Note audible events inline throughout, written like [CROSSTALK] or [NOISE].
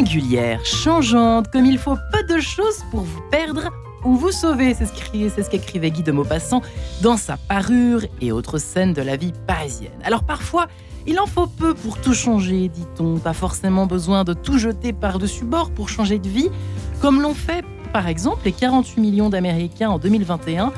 singulière, changeante, comme il faut peu de choses pour vous perdre ou vous sauver. C'est ce qu'écrivait Guy de Maupassant dans sa parure et autres scènes de la vie parisienne. Alors parfois, il en faut peu pour tout changer, dit-on. Pas forcément besoin de tout jeter par-dessus bord pour changer de vie, comme l'ont fait par exemple les 48 millions d'Américains en 2021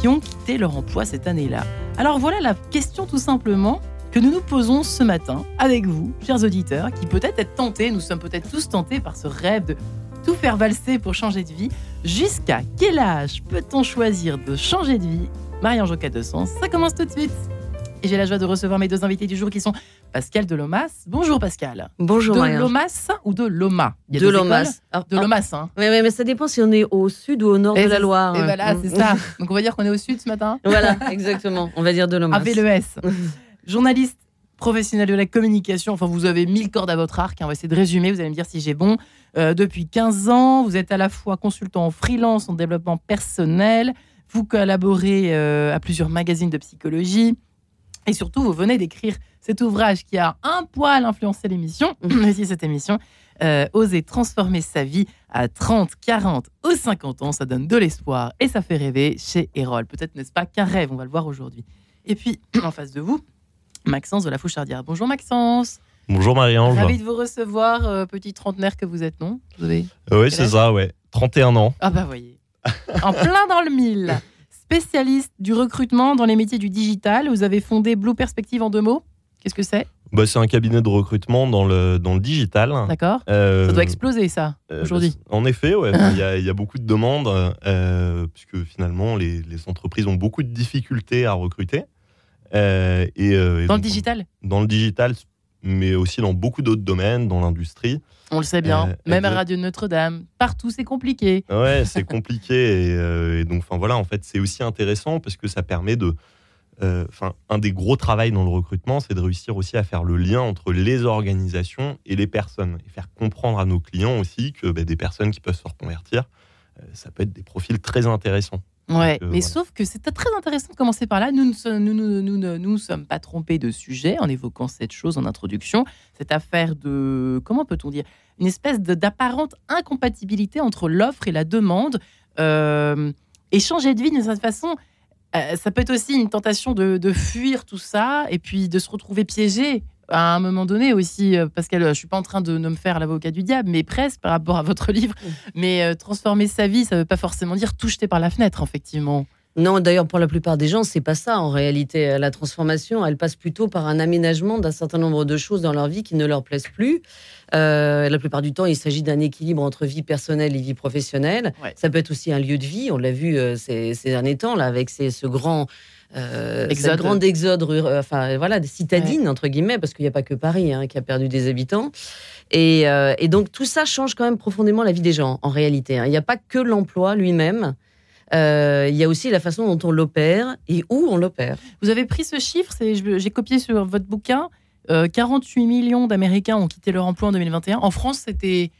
qui ont quitté leur emploi cette année-là. Alors voilà la question tout simplement que nous nous posons ce matin avec vous, chers auditeurs, qui peut-être êtes tentés, nous sommes peut-être tous tentés par ce rêve de tout faire valser pour changer de vie. Jusqu'à quel âge peut-on choisir de changer de vie? Marie-Ange de Sens, ça commence tout de suite. Et j'ai la joie de recevoir mes deux invités du jour qui sont Pascal Delomas. Bonjour Pascal. Bonjour De Lomas ou de Loma? De Lomas. De Lomas, hein. Oui, mais ça dépend si on est au sud ou au nord de la Loire. Et voilà, c'est ça. [LAUGHS] Donc on va dire qu'on est au sud ce matin. Voilà, exactement. On va dire de Lomas. Avec le S. [LAUGHS] Journaliste professionnel de la communication. Enfin, vous avez mille cordes à votre arc. Hein. On va essayer de résumer. Vous allez me dire si j'ai bon. Euh, depuis 15 ans, vous êtes à la fois consultant en freelance, en développement personnel. Vous collaborez euh, à plusieurs magazines de psychologie. Et surtout, vous venez d'écrire cet ouvrage qui a un poil influencé l'émission, [LAUGHS] aussi cette émission, euh, Oser transformer sa vie à 30, 40 ou 50 ans, ça donne de l'espoir et ça fait rêver chez Erol. Peut-être n'est-ce pas qu'un rêve, on va le voir aujourd'hui. Et puis, [CLEARS THROAT] en face de vous, Maxence de la Fouchardière. Bonjour Maxence. Bonjour Marie-Ange. Ravi de vous recevoir, euh, petit trentenaire que vous êtes, non? Vous avez Oui, c'est ça, ouais. 31 ans. Ah bah voyez. en plein dans le mille spécialiste du recrutement dans les métiers du digital. Vous avez fondé Blue Perspective en deux mots. Qu'est-ce que c'est? Bah, C'est un cabinet de recrutement dans le, dans le digital. D'accord. Euh, ça doit exploser, ça, euh, aujourd'hui. Bah, en effet, ouais, il, y a, [LAUGHS] y, a beaucoup de demandes, euh, puisque finalement, les, les, entreprises ont beaucoup de difficultés à recruter. Et, dans le digital Dans le digital, mais aussi dans beaucoup d'autres domaines, dans l'industrie. On le sait bien, euh, même à Radio Notre-Dame, partout c'est compliqué. Ouais, [LAUGHS] c'est compliqué euh, et, donc enfin voilà, en fait c'est aussi intéressant parce que ça permet de, euh, enfin un des gros travails dans le recrutement, c'est de réussir aussi à faire le lien entre les organisations et les personnes et faire comprendre à nos clients aussi que bah, des personnes qui peuvent se reconvertir, ça peut être des profils très intéressants. Ouais, mais sauf que c'était très intéressant de commencer par là. Nous ne nous, nous, nous, sommes pas trompés de sujet en évoquant cette chose en introduction. Cette affaire de, comment peut-on dire, une espèce d'apparente incompatibilité entre l'offre et la demande. Euh, et changer de vie d'une certaine façon, euh, ça peut être aussi une tentation de, de, fuir tout ça et puis de se retrouver piégé à un moment donné aussi, euh, parce que je suis pas en train de, me faire l'avocat du diable, mais presque par rapport à votre livre. Mais euh, transformer sa vie, ça ne veut pas forcément dire tout jeter par la fenêtre, effectivement. Non, d'ailleurs, pour la plupart des gens, c'est pas ça en réalité. La transformation, elle passe plutôt par un aménagement d'un certain nombre de choses dans leur vie qui ne leur plaisent plus. Euh, la plupart du temps, il s'agit d'un équilibre entre vie personnelle et vie professionnelle. Ça peut être aussi un lieu de vie. On l'a vu ces, derniers temps là avec ce grand euh, exode. grande exode, enfin voilà, citadine entre guillemets, parce qu'il n'y a pas que Paris hein, qui a perdu des habitants. Euh, et, donc tout ça change quand même profondément la vie des gens en réalité. Hein. Il n'y a pas que l'emploi lui-même. Euh, il y a aussi la façon dont on l'opère et où on l'opère. Vous avez pris ce chiffre, j'ai copié sur votre bouquin. 48 millions d'Américains ont quitté leur emploi en 2021. En France, c'était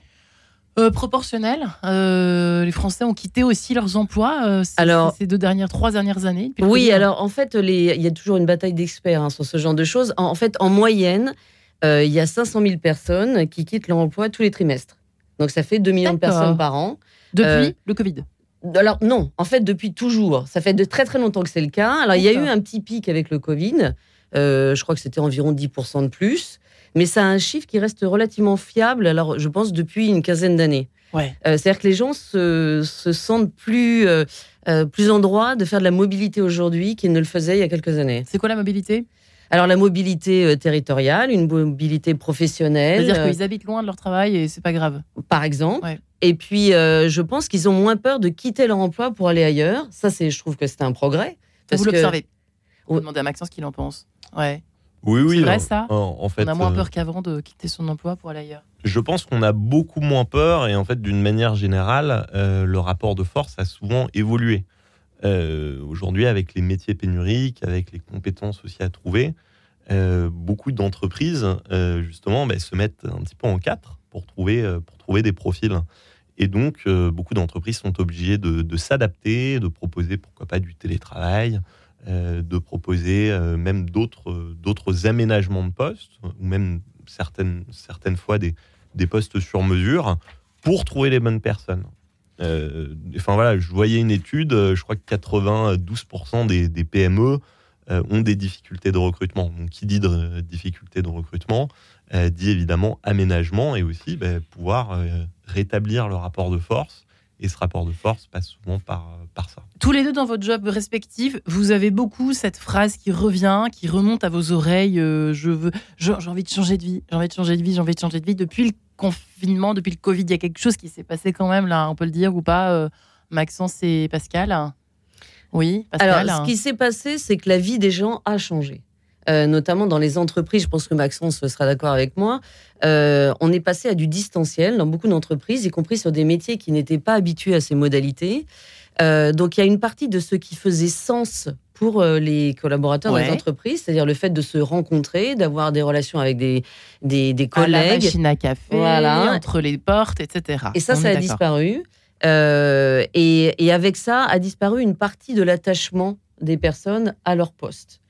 euh, proportionnel. Euh, les Français ont quitté aussi leurs emplois euh, ces, deux dernières, trois dernières années. Oui, alors en fait, les... il y a toujours une bataille d'experts hein, sur ce genre de choses. En, fait, en moyenne, il y a 500 000 personnes qui quittent leur emploi tous les trimestres. Donc ça fait 2 millions de personnes par an. Depuis le Covid? alors non, en fait depuis toujours. Ça fait de très très longtemps que c'est le cas. Alors il y a eu un petit pic avec le Covid. je crois que c'était environ 10% de plus mais ça a un chiffre qui reste relativement fiable, alors je pense depuis une quinzaine d'années. Ouais. Euh, c'est-à-dire que les gens se, sentent plus, euh, euh, plus en droit de faire de la mobilité aujourd'hui qu'ils ne le faisaient il y a quelques années. C'est quoi la mobilité? Alors la mobilité territoriale, une mobilité professionnelle. C'est-à-dire qu'ils habitent loin de leur travail et c'est pas grave. Par exemple. Et puis je pense qu'ils ont moins peur de quitter leur emploi pour aller ailleurs. Ça, c'est, je trouve que c'est un progrès. Vous l'observez. Vous demandez à Maxence ce qu'il en pense. Ouais. Oui, oui. C'est vrai ça en, fait, On a moins euh, peur qu'avant de quitter son emploi pour aller ailleurs. Je pense qu'on a beaucoup moins peur et en fait, d'une manière générale, euh, le rapport de force a souvent évolué. Euh, aujourd'hui, avec les métiers pénuriques, avec les compétences aussi à trouver, beaucoup d'entreprises, justement, bah, se mettent un petit peu en quatre pour trouver, pour trouver des profils. Et donc, beaucoup d'entreprises sont obligées de, de s'adapter, de proposer, pourquoi pas, du télétravail, de proposer euh, même d'autres, aménagements de poste, ou même certaines, certaines fois des, des postes sur mesure pour trouver les bonnes personnes. Euh, enfin voilà, je voyais une étude, euh, je crois que 92% des, des PME euh, ont des difficultés de recrutement. Donc, qui dit de, difficultés de recrutement euh, dit évidemment aménagement et aussi ben, pouvoir euh, rétablir le rapport de force. Et ce rapport de force passe souvent par, par ça. Tous les deux dans votre job respectif, vous avez beaucoup cette phrase qui revient, qui remonte à vos oreilles. euh, je veux, j'ai envie de changer de vie, j'ai envie de changer de vie, j'ai envie de changer de vie. Depuis le confinement, depuis le Covid, il y a quelque chose qui s'est passé quand même là, on peut le dire ou pas, euh, Maxence et Pascal? Oui, Pascal? Alors, ce qui s'est passé, c'est que la vie des gens a changé. Euh, notamment dans les entreprises, je pense que Maxence sera d'accord avec moi, euh, on est passé à du distanciel dans beaucoup d'entreprises, y compris sur des métiers qui n'étaient pas habitués à ces modalités. Euh, donc il y a une partie de ce qui faisait sens pour les collaborateurs Ouais. des entreprises, c'est-à-dire le fait de se rencontrer, d'avoir des relations avec des, des, des à la collègues. machine à café, Voilà. entre les portes, etc. Et ça, On ça a disparu. Euh, et, et avec ça, a disparu une partie de l'attachement des personnes à leur poste.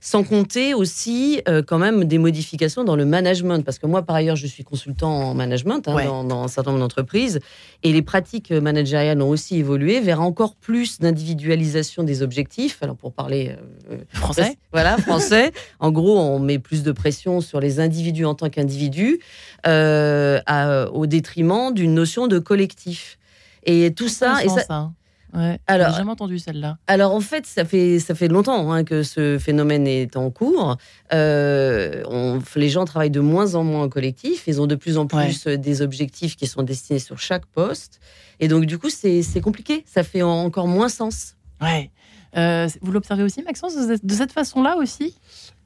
Sans compter aussi euh, quand même des modifications dans le management, parce que moi par ailleurs je suis consultant en management hein, Ouais. dans, dans un certain nombre d'entreprises, et les pratiques managériales ont aussi évolué vers encore plus d'individualisation des objectifs. Alors pour parler euh, Français voilà, français. [LAUGHS] en gros, on met plus de pression sur les individus en tant qu'individus, euh, au détriment d'une notion de collectif. Et tout ça, et ça, ça. Ouais. Alors- J'ai jamais entendu celle-là. alors en fait, ça fait ça fait longtemps hein, que ce phénomène est en cours. Euh, on- les gens travaillent de moins en moins en collectif. Ils ont de plus en plus euh, des objectifs qui sont destinés sur chaque poste. Et donc du coup, c'est c'est compliqué. Ça fait encore moins sens. Ouais. Euh, vous l'observez aussi, Maxence, de cette- de cette façon-là aussi?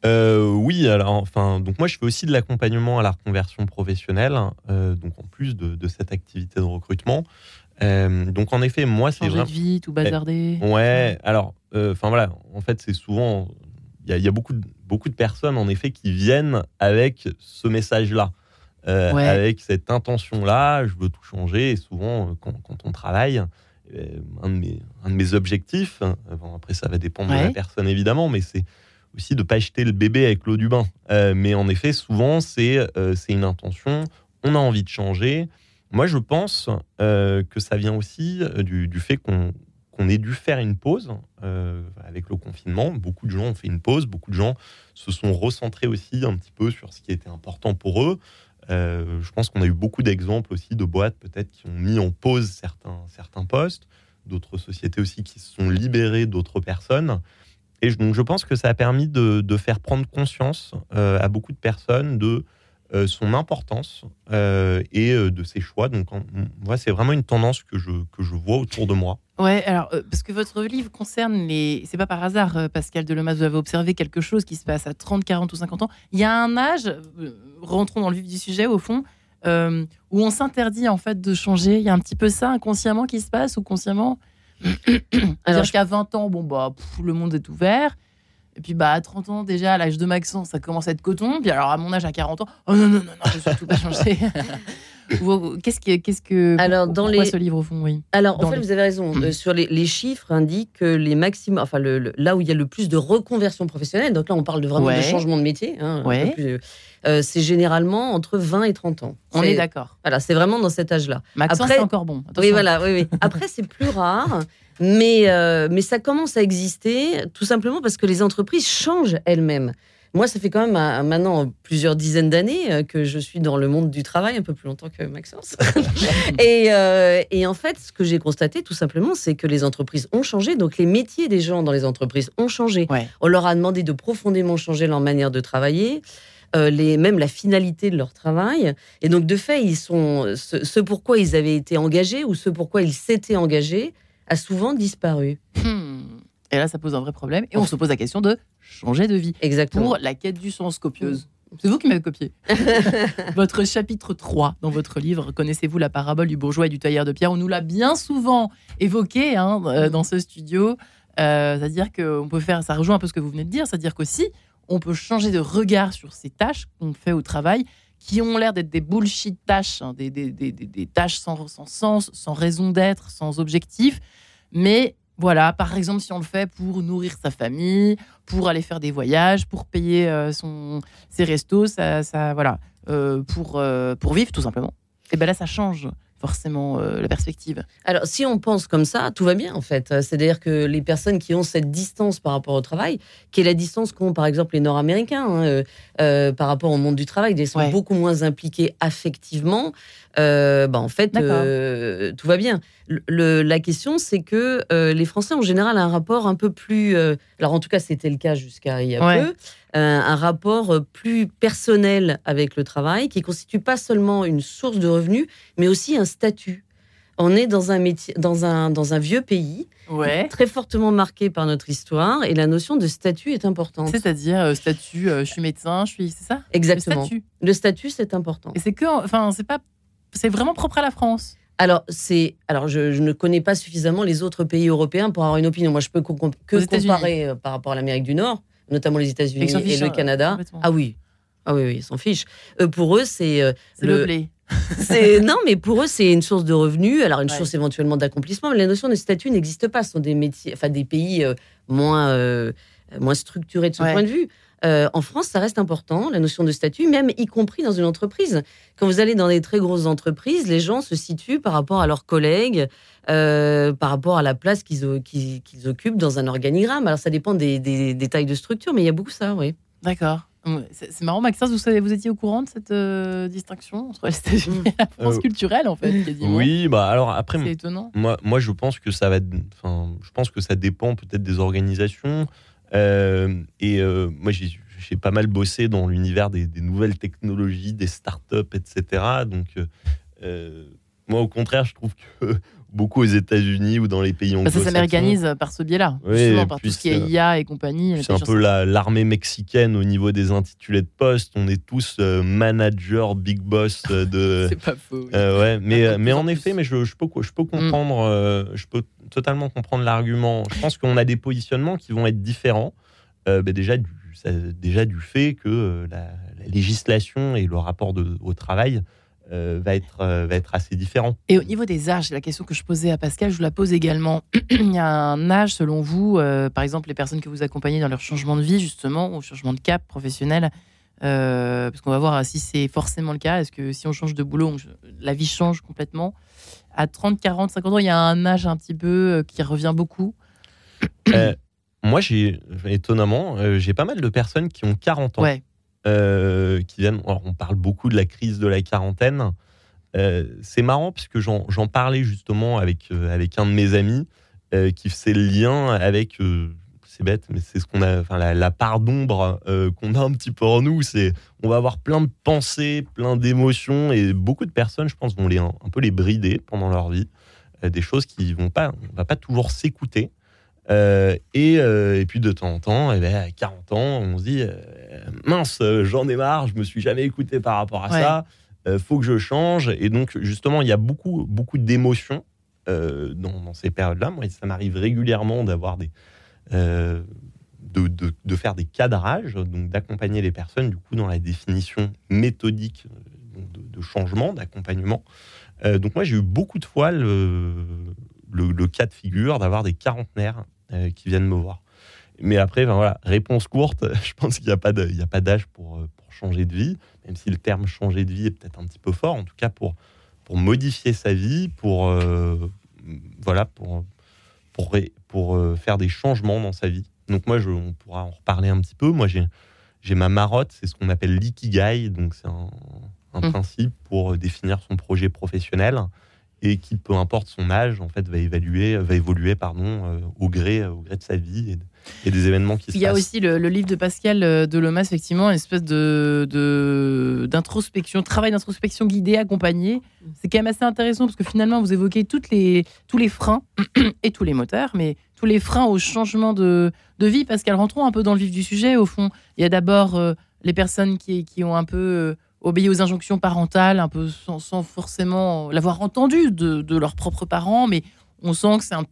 Euh, oui, alors enfin, donc moi je fais aussi de l'accompagnement à la reconversion professionnelle, euh, donc en plus de, de cette activité de recrutement. Euh, donc en effet, moi c'est Changer vraiment. de vie, tout bazarder. Ouais, alors, euh, enfin voilà, en fait, c'est souvent. Il y a, il y a beaucoup, de, beaucoup de personnes, en effet, qui viennent avec ce message-là, euh, Ouais. avec cette intention-là, je veux tout changer. Et souvent, quand, quand on travaille, un, de mes, un de mes objectifs, hein, bon, après, ça va dépendre de la personne, évidemment, mais c'est aussi de ne pas jeter le bébé avec l'eau du bain. Mais en effet, souvent, c'est c'est une intention, on a envie de changer. Moi, je pense euh, que ça vient aussi euh, du, fait qu'on ait dû faire une pause euh, avec le confinement. Beaucoup de gens ont fait une pause, beaucoup de gens se sont recentrés aussi un petit peu sur ce qui était important pour eux. Je pense qu'on a eu beaucoup d'exemples aussi de boîtes peut-être qui ont mis en pause certains, postes, d'autres sociétés aussi qui se sont libérées d'autres personnes. Et je- donc je pense que ça a permis de, faire prendre conscience à beaucoup de personnes de son importance euh, et euh, de ses choix. Donc moi, c'est vraiment une tendance que je, que je vois autour de moi. Ouais, alors, euh, parce que votre livre concerne les. C'est pas par hasard, euh, Pascal Delomas, vous avez observé quelque chose qui se passe à 30, 40 ou 50 ans. Il y a un âge, euh, rentrons dans le vif du sujet, au fond, euh, où on s'interdit en fait de changer. Il y a un petit peu ça inconsciemment qui se passe ou consciemment? Alors, C'est-à-dire je- qu'à 20 ans, bon, bah, pff, le monde est ouvert. Et puis, bah, à 30 ans, déjà, à l'âge de Maxence, ça commence à être coton. Puis, alors, à mon âge, à 40 ans, oh non, non, non, non, je vais surtout pas changer. [LAUGHS] Qu'est-ce que. Qu'est-ce que Alors, dans les- ce livre, au fond, oui? Alors, en fait, les- vous avez raison. Euh, sur les, les chiffres indiquent que les maximum, enfin, le, le- là où il y a le plus de reconversion professionnelle, donc là, on parle de vraiment Ouais. de changement de métier, hein, Ouais. euh, c'est généralement entre 20 et 30 ans. On est d'accord. Voilà, c'est vraiment dans cet âge-là. Maxence, Après- c'est encore bon. Attention. Oui, voilà, oui, oui. Après, c'est plus rare, mais, euh, mais ça commence à exister tout simplement parce que les entreprises changent elles-mêmes. Moi, ça fait quand même euh, maintenant plusieurs dizaines d'années euh, que je suis dans le monde du travail, un peu plus longtemps que Maxence. [LAUGHS] et, euh, et en fait, ce que j'ai constaté tout simplement, c'est que les entreprises ont changé. Donc, les métiers des gens dans les entreprises ont changé. Ouais. On leur a demandé de profondément changer leur manière de travailler. euh, les, même la finalité de leur travail. Et donc, de fait, ils sont, ce, ce pourquoi ils avaient été engagés ou ce pourquoi ils s'étaient engagés a souvent disparu. Hmm. Et là, ça pose un vrai problème. Et on se pose la question de changer de vie. Exactement. Pour la quête du sens copieuse. C'est vous qui m'avez copié. [LAUGHS] votre chapitre 3 dans votre livre, connaissez-vous la parabole du bourgeois et du tailleur de pierre On nous l'a bien souvent évoqué hein, euh, dans ce studio. Euh, c'est-à-dire qu'on peut faire, ça rejoint un peu ce que vous venez de dire, c'est-à-dire qu'aussi, on peut changer de regard sur ces tâches qu'on fait au travail qui ont l'air d'être des bullshit tâches, hein, des, des- des- des- tâches sans, sans sens, sans raison d'être, sans objectif. Mais voilà, par exemple, si on le fait pour nourrir sa famille, pour aller faire des voyages, pour payer euh, son, ses restos, ça, ça, voilà. euh, pour, euh, pour vivre, tout simplement. Et ben là, ça change forcément euh, la perspective. Alors, si on pense comme ça, tout va bien en fait. C'est-à-dire que les personnes qui ont cette distance par rapport au travail, qui est la distance qu'ont par exemple les Nord-Américains hein, euh, euh, par rapport au monde du travail, ils sont Ouais. beaucoup moins impliqués affectivement. Euh, bah, en fait, euh, tout va bien. Le- le- la question, c'est que euh, les Français en général ont un rapport un peu plus. euh, alors, en tout cas, c'était le cas jusqu'à il y a Ouais. peu. un rapport plus personnel avec le travail, qui constitue pas seulement une source de revenus, mais aussi un statut. On est dans un métier, dans un, dans un vieux pays, Ouais. très fortement marqué par notre histoire, et la notion de statut est importante. C'est-à-dire euh, statut, euh, je suis médecin, je suis, c'est ça? Le Exactement. statut. Le statut, c'est important. Et c'est que, enfin, c'est pas, c'est vraiment propre à la France. Alors, c'est, alors je, je ne connais pas suffisamment les autres pays européens pour avoir une opinion. Moi, je peux que comparer euh, par rapport à l'Amérique du Nord, notamment les États-Unis et le hein, Canada. Ah oui. Ah oui, oui, ils s'en fichent. Euh, pour eux, c'est euh, le, Le- blé. [LAUGHS] C'est non, mais pour eux, c'est une source de revenus. Alors une Ouais. source éventuellement d'accomplissement, mais la notion de statut n'existe pas. Ce sont des métiers, enfin des pays moins moins structurés de ce Ouais. point de vue. Euh, en France, ça reste important, la notion de statut, même y compris dans une entreprise. Quand vous allez dans des très grosses entreprises, les gens se situent par rapport à leurs collègues, euh, par rapport à la place qu'ils occupent dans un organigramme. Alors ça dépend des, des, des tailles de structure, mais il y a beaucoup ça, oui. D'accord. Ouais, C'est marrant, Maxence, vous, savez, vous étiez au courant de cette euh, distinction entre les États-Unis et la France culturelle, en fait, quasiment. Oui, bah alors après, C'est étonnant. Moi, moi, je pense que ça va. Enfin, je pense que ça dépend peut-être des organisations. Euh, et euh, moi, j'ai pas mal bossé dans l'univers des, nouvelles technologies, des startups, etc. Donc, euh, moi, au contraire, je trouve que beaucoup aux États-Unis ou dans les pays Bah, ça anglo-saxons, s'américanise par ce biais-là, Oui, par tout ce qui est IA et compagnie. c'est un peu la- l'armée mexicaine au niveau des intitulés de poste. On est tous euh, managers, big boss euh, de. [LAUGHS] C'est pas faux. oui. Euh, ouais, mais, mais en en effet, mais je, je peux, je peux comprendre, euh, je peux totalement comprendre l'argument. Je pense qu'on a des positionnements qui vont être différents. Bah, déjà, du, ça- déjà du fait que la, la législation et le rapport de- au travail euh, va, être, euh, va être assez différent. Et au niveau des âges, c'est la question que je posais à Pascal, je vous la pose également. [CLEARS THROAT] Il y a un âge, selon vous, euh, par exemple, les personnes que vous accompagnez dans leur changement de vie, justement, ou changement de cap professionnel, parce qu'on va voir si c'est forcément le cas. Est-ce que si on change de boulot, on- la vie change complètement? À 30, 40, 50 ans, il y a un âge un petit peu qui revient beaucoup. Moi, j'ai étonnamment, j'ai pas mal de personnes qui ont 40 ans. Ouais. Euh, qui viennent. on parle beaucoup de la crise de la quarantaine. Euh, c'est marrant parce que j'en parlais justement avec, euh, avec un de mes amis qui faisait le lien avec. c'est bête, mais c'est ce qu'on a. Enfin, la, part d'ombre qu'on a un petit peu en nous, c'est on va avoir plein de pensées, plein d'émotions et beaucoup de personnes, je pense, vont les un, un peu les brider pendant leur vie. Des choses qui vont pas, on va pas toujours s'écouter. Euh, et, euh, et puis de temps en temps, eh ben, à 40 ans, on se dit euh, mince, j'en ai marre, je me suis jamais écouté par rapport à Ouais. ça, faut que je change. Et donc, justement, il y a beaucoup, beaucoup d'émotions dans, dans ces périodes-là. Moi, ça m'arrive régulièrement d'avoir des. de, de- de faire des cadrages, donc d'accompagner les personnes du coup dans la définition méthodique de, de changement, d'accompagnement. Donc moi j'ai eu beaucoup de fois le, le, le cas de figure d'avoir des quarantenaires euh, qui viennent me voir. Mais après, ben voilà, réponse courte, [LAUGHS] je pense qu'il n'y a pas d'âge pour, euh, pour changer de vie, même si le terme changer de vie est peut-être un petit peu fort, en tout cas pour, pour modifier sa vie, pour, euh, voilà, pour, pour, pour euh, faire des changements dans sa vie. Donc moi, je, on pourra en reparler un petit peu. Moi, j'ai ma marotte, c'est ce qu'on appelle l'ikigai, donc c'est un, un Mm. principe pour définir son projet professionnel et qui, peu importe son âge, en fait, va évaluer, va évoluer, pardon, euh, au gré, au gré de sa vie et, de- et des événements qui se Il y a passent. aussi le, le livre de Pascal euh, Delomas, effectivement, une espèce de de- d'introspection, travail d'introspection guidé, accompagné. C'est quand même assez intéressant parce que finalement, vous évoquez toutes les, tous les freins [CLEARS THROAT] et tous les moteurs, mais tous les freins au changement de, de vie. Pascal, rentrons un peu dans le vif du sujet. Au fond, il y a d'abord euh, les personnes qui, qui ont un peu euh, obéi aux injonctions parentales, un peu sans, sans forcément l'avoir entendu de, de leurs propres parents, mais on sent que c'est un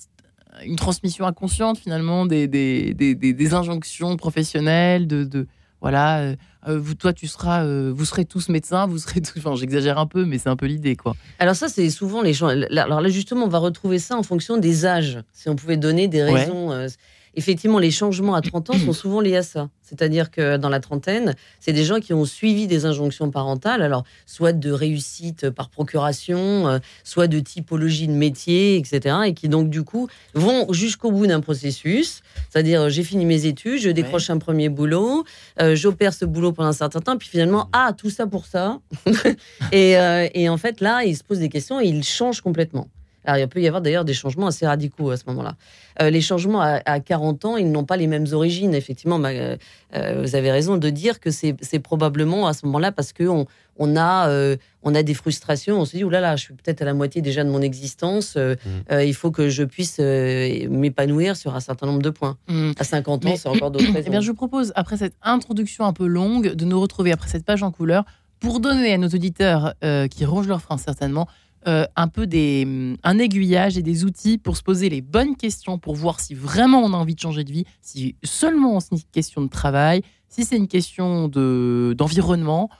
une transmission inconsciente finalement des, des, des, injonctions professionnelles, de, de voilà, euh, euh, vous, toi tu seras, euh, vous serez tous médecins, vous serez tous, enfin j'exagère un peu, mais c'est un peu l'idée quoi. Alors ça, c'est souvent les gens. Alors là, justement, on va retrouver ça en fonction des âges. Si on pouvait donner des raisons. Effectivement, les changements à 30 ans sont [CLEARS THROAT] souvent liés à ça. C'est-à-dire que dans la trentaine, c'est des gens qui ont suivi des injonctions parentales, alors soit de réussite par procuration, euh, soit de typologie de métier, etc. Et qui donc du coup vont jusqu'au bout d'un processus. C'est-à-dire, j'ai fini mes études, je décroche un premier boulot, euh, j'opère ce boulot pendant un certain temps, puis finalement, ah, tout ça pour ça. [LAUGHS] et, euh, et en fait, là, ils se posent des questions et ils changent complètement. Alors, il peut y avoir d'ailleurs des changements assez radicaux à ce moment-là. Euh, les changements à, 40 ans, ils n'ont pas les mêmes origines. Effectivement, bah, euh, euh, vous avez raison de dire que c'est probablement à ce moment-là parce qu'on on a, on a des frustrations. On se dit, oulala, là là, je suis peut-être à la moitié déjà de mon existence. Mmh. il faut que je puisse m'épanouir sur un certain nombre de points. Mmh. À 50 ans, c'est encore d'autres [COUGHS] raisons. Eh bien, je vous propose, après cette introduction un peu longue, de nous retrouver après cette page en couleur pour donner à nos auditeurs qui rongent leur frein certainement euh, un peu des, un aiguillage et des outils pour se poser les bonnes questions, pour voir si vraiment on a envie de changer de vie, si seulement c'est une question de travail, si c'est une question d'environnement,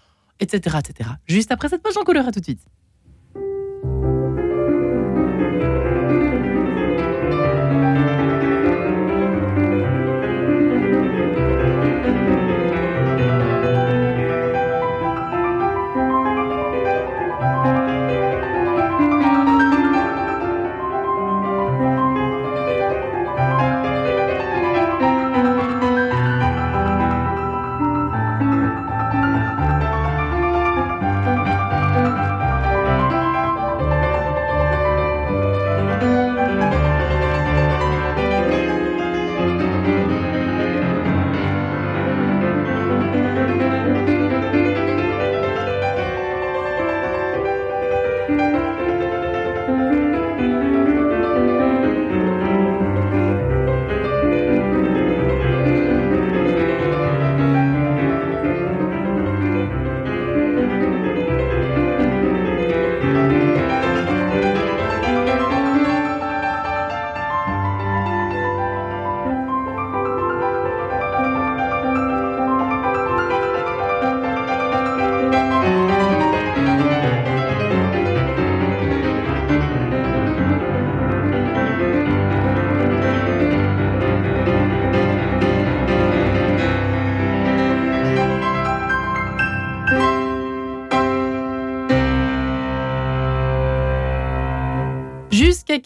etc., etc. Juste après cette page en couleur, à tout de suite.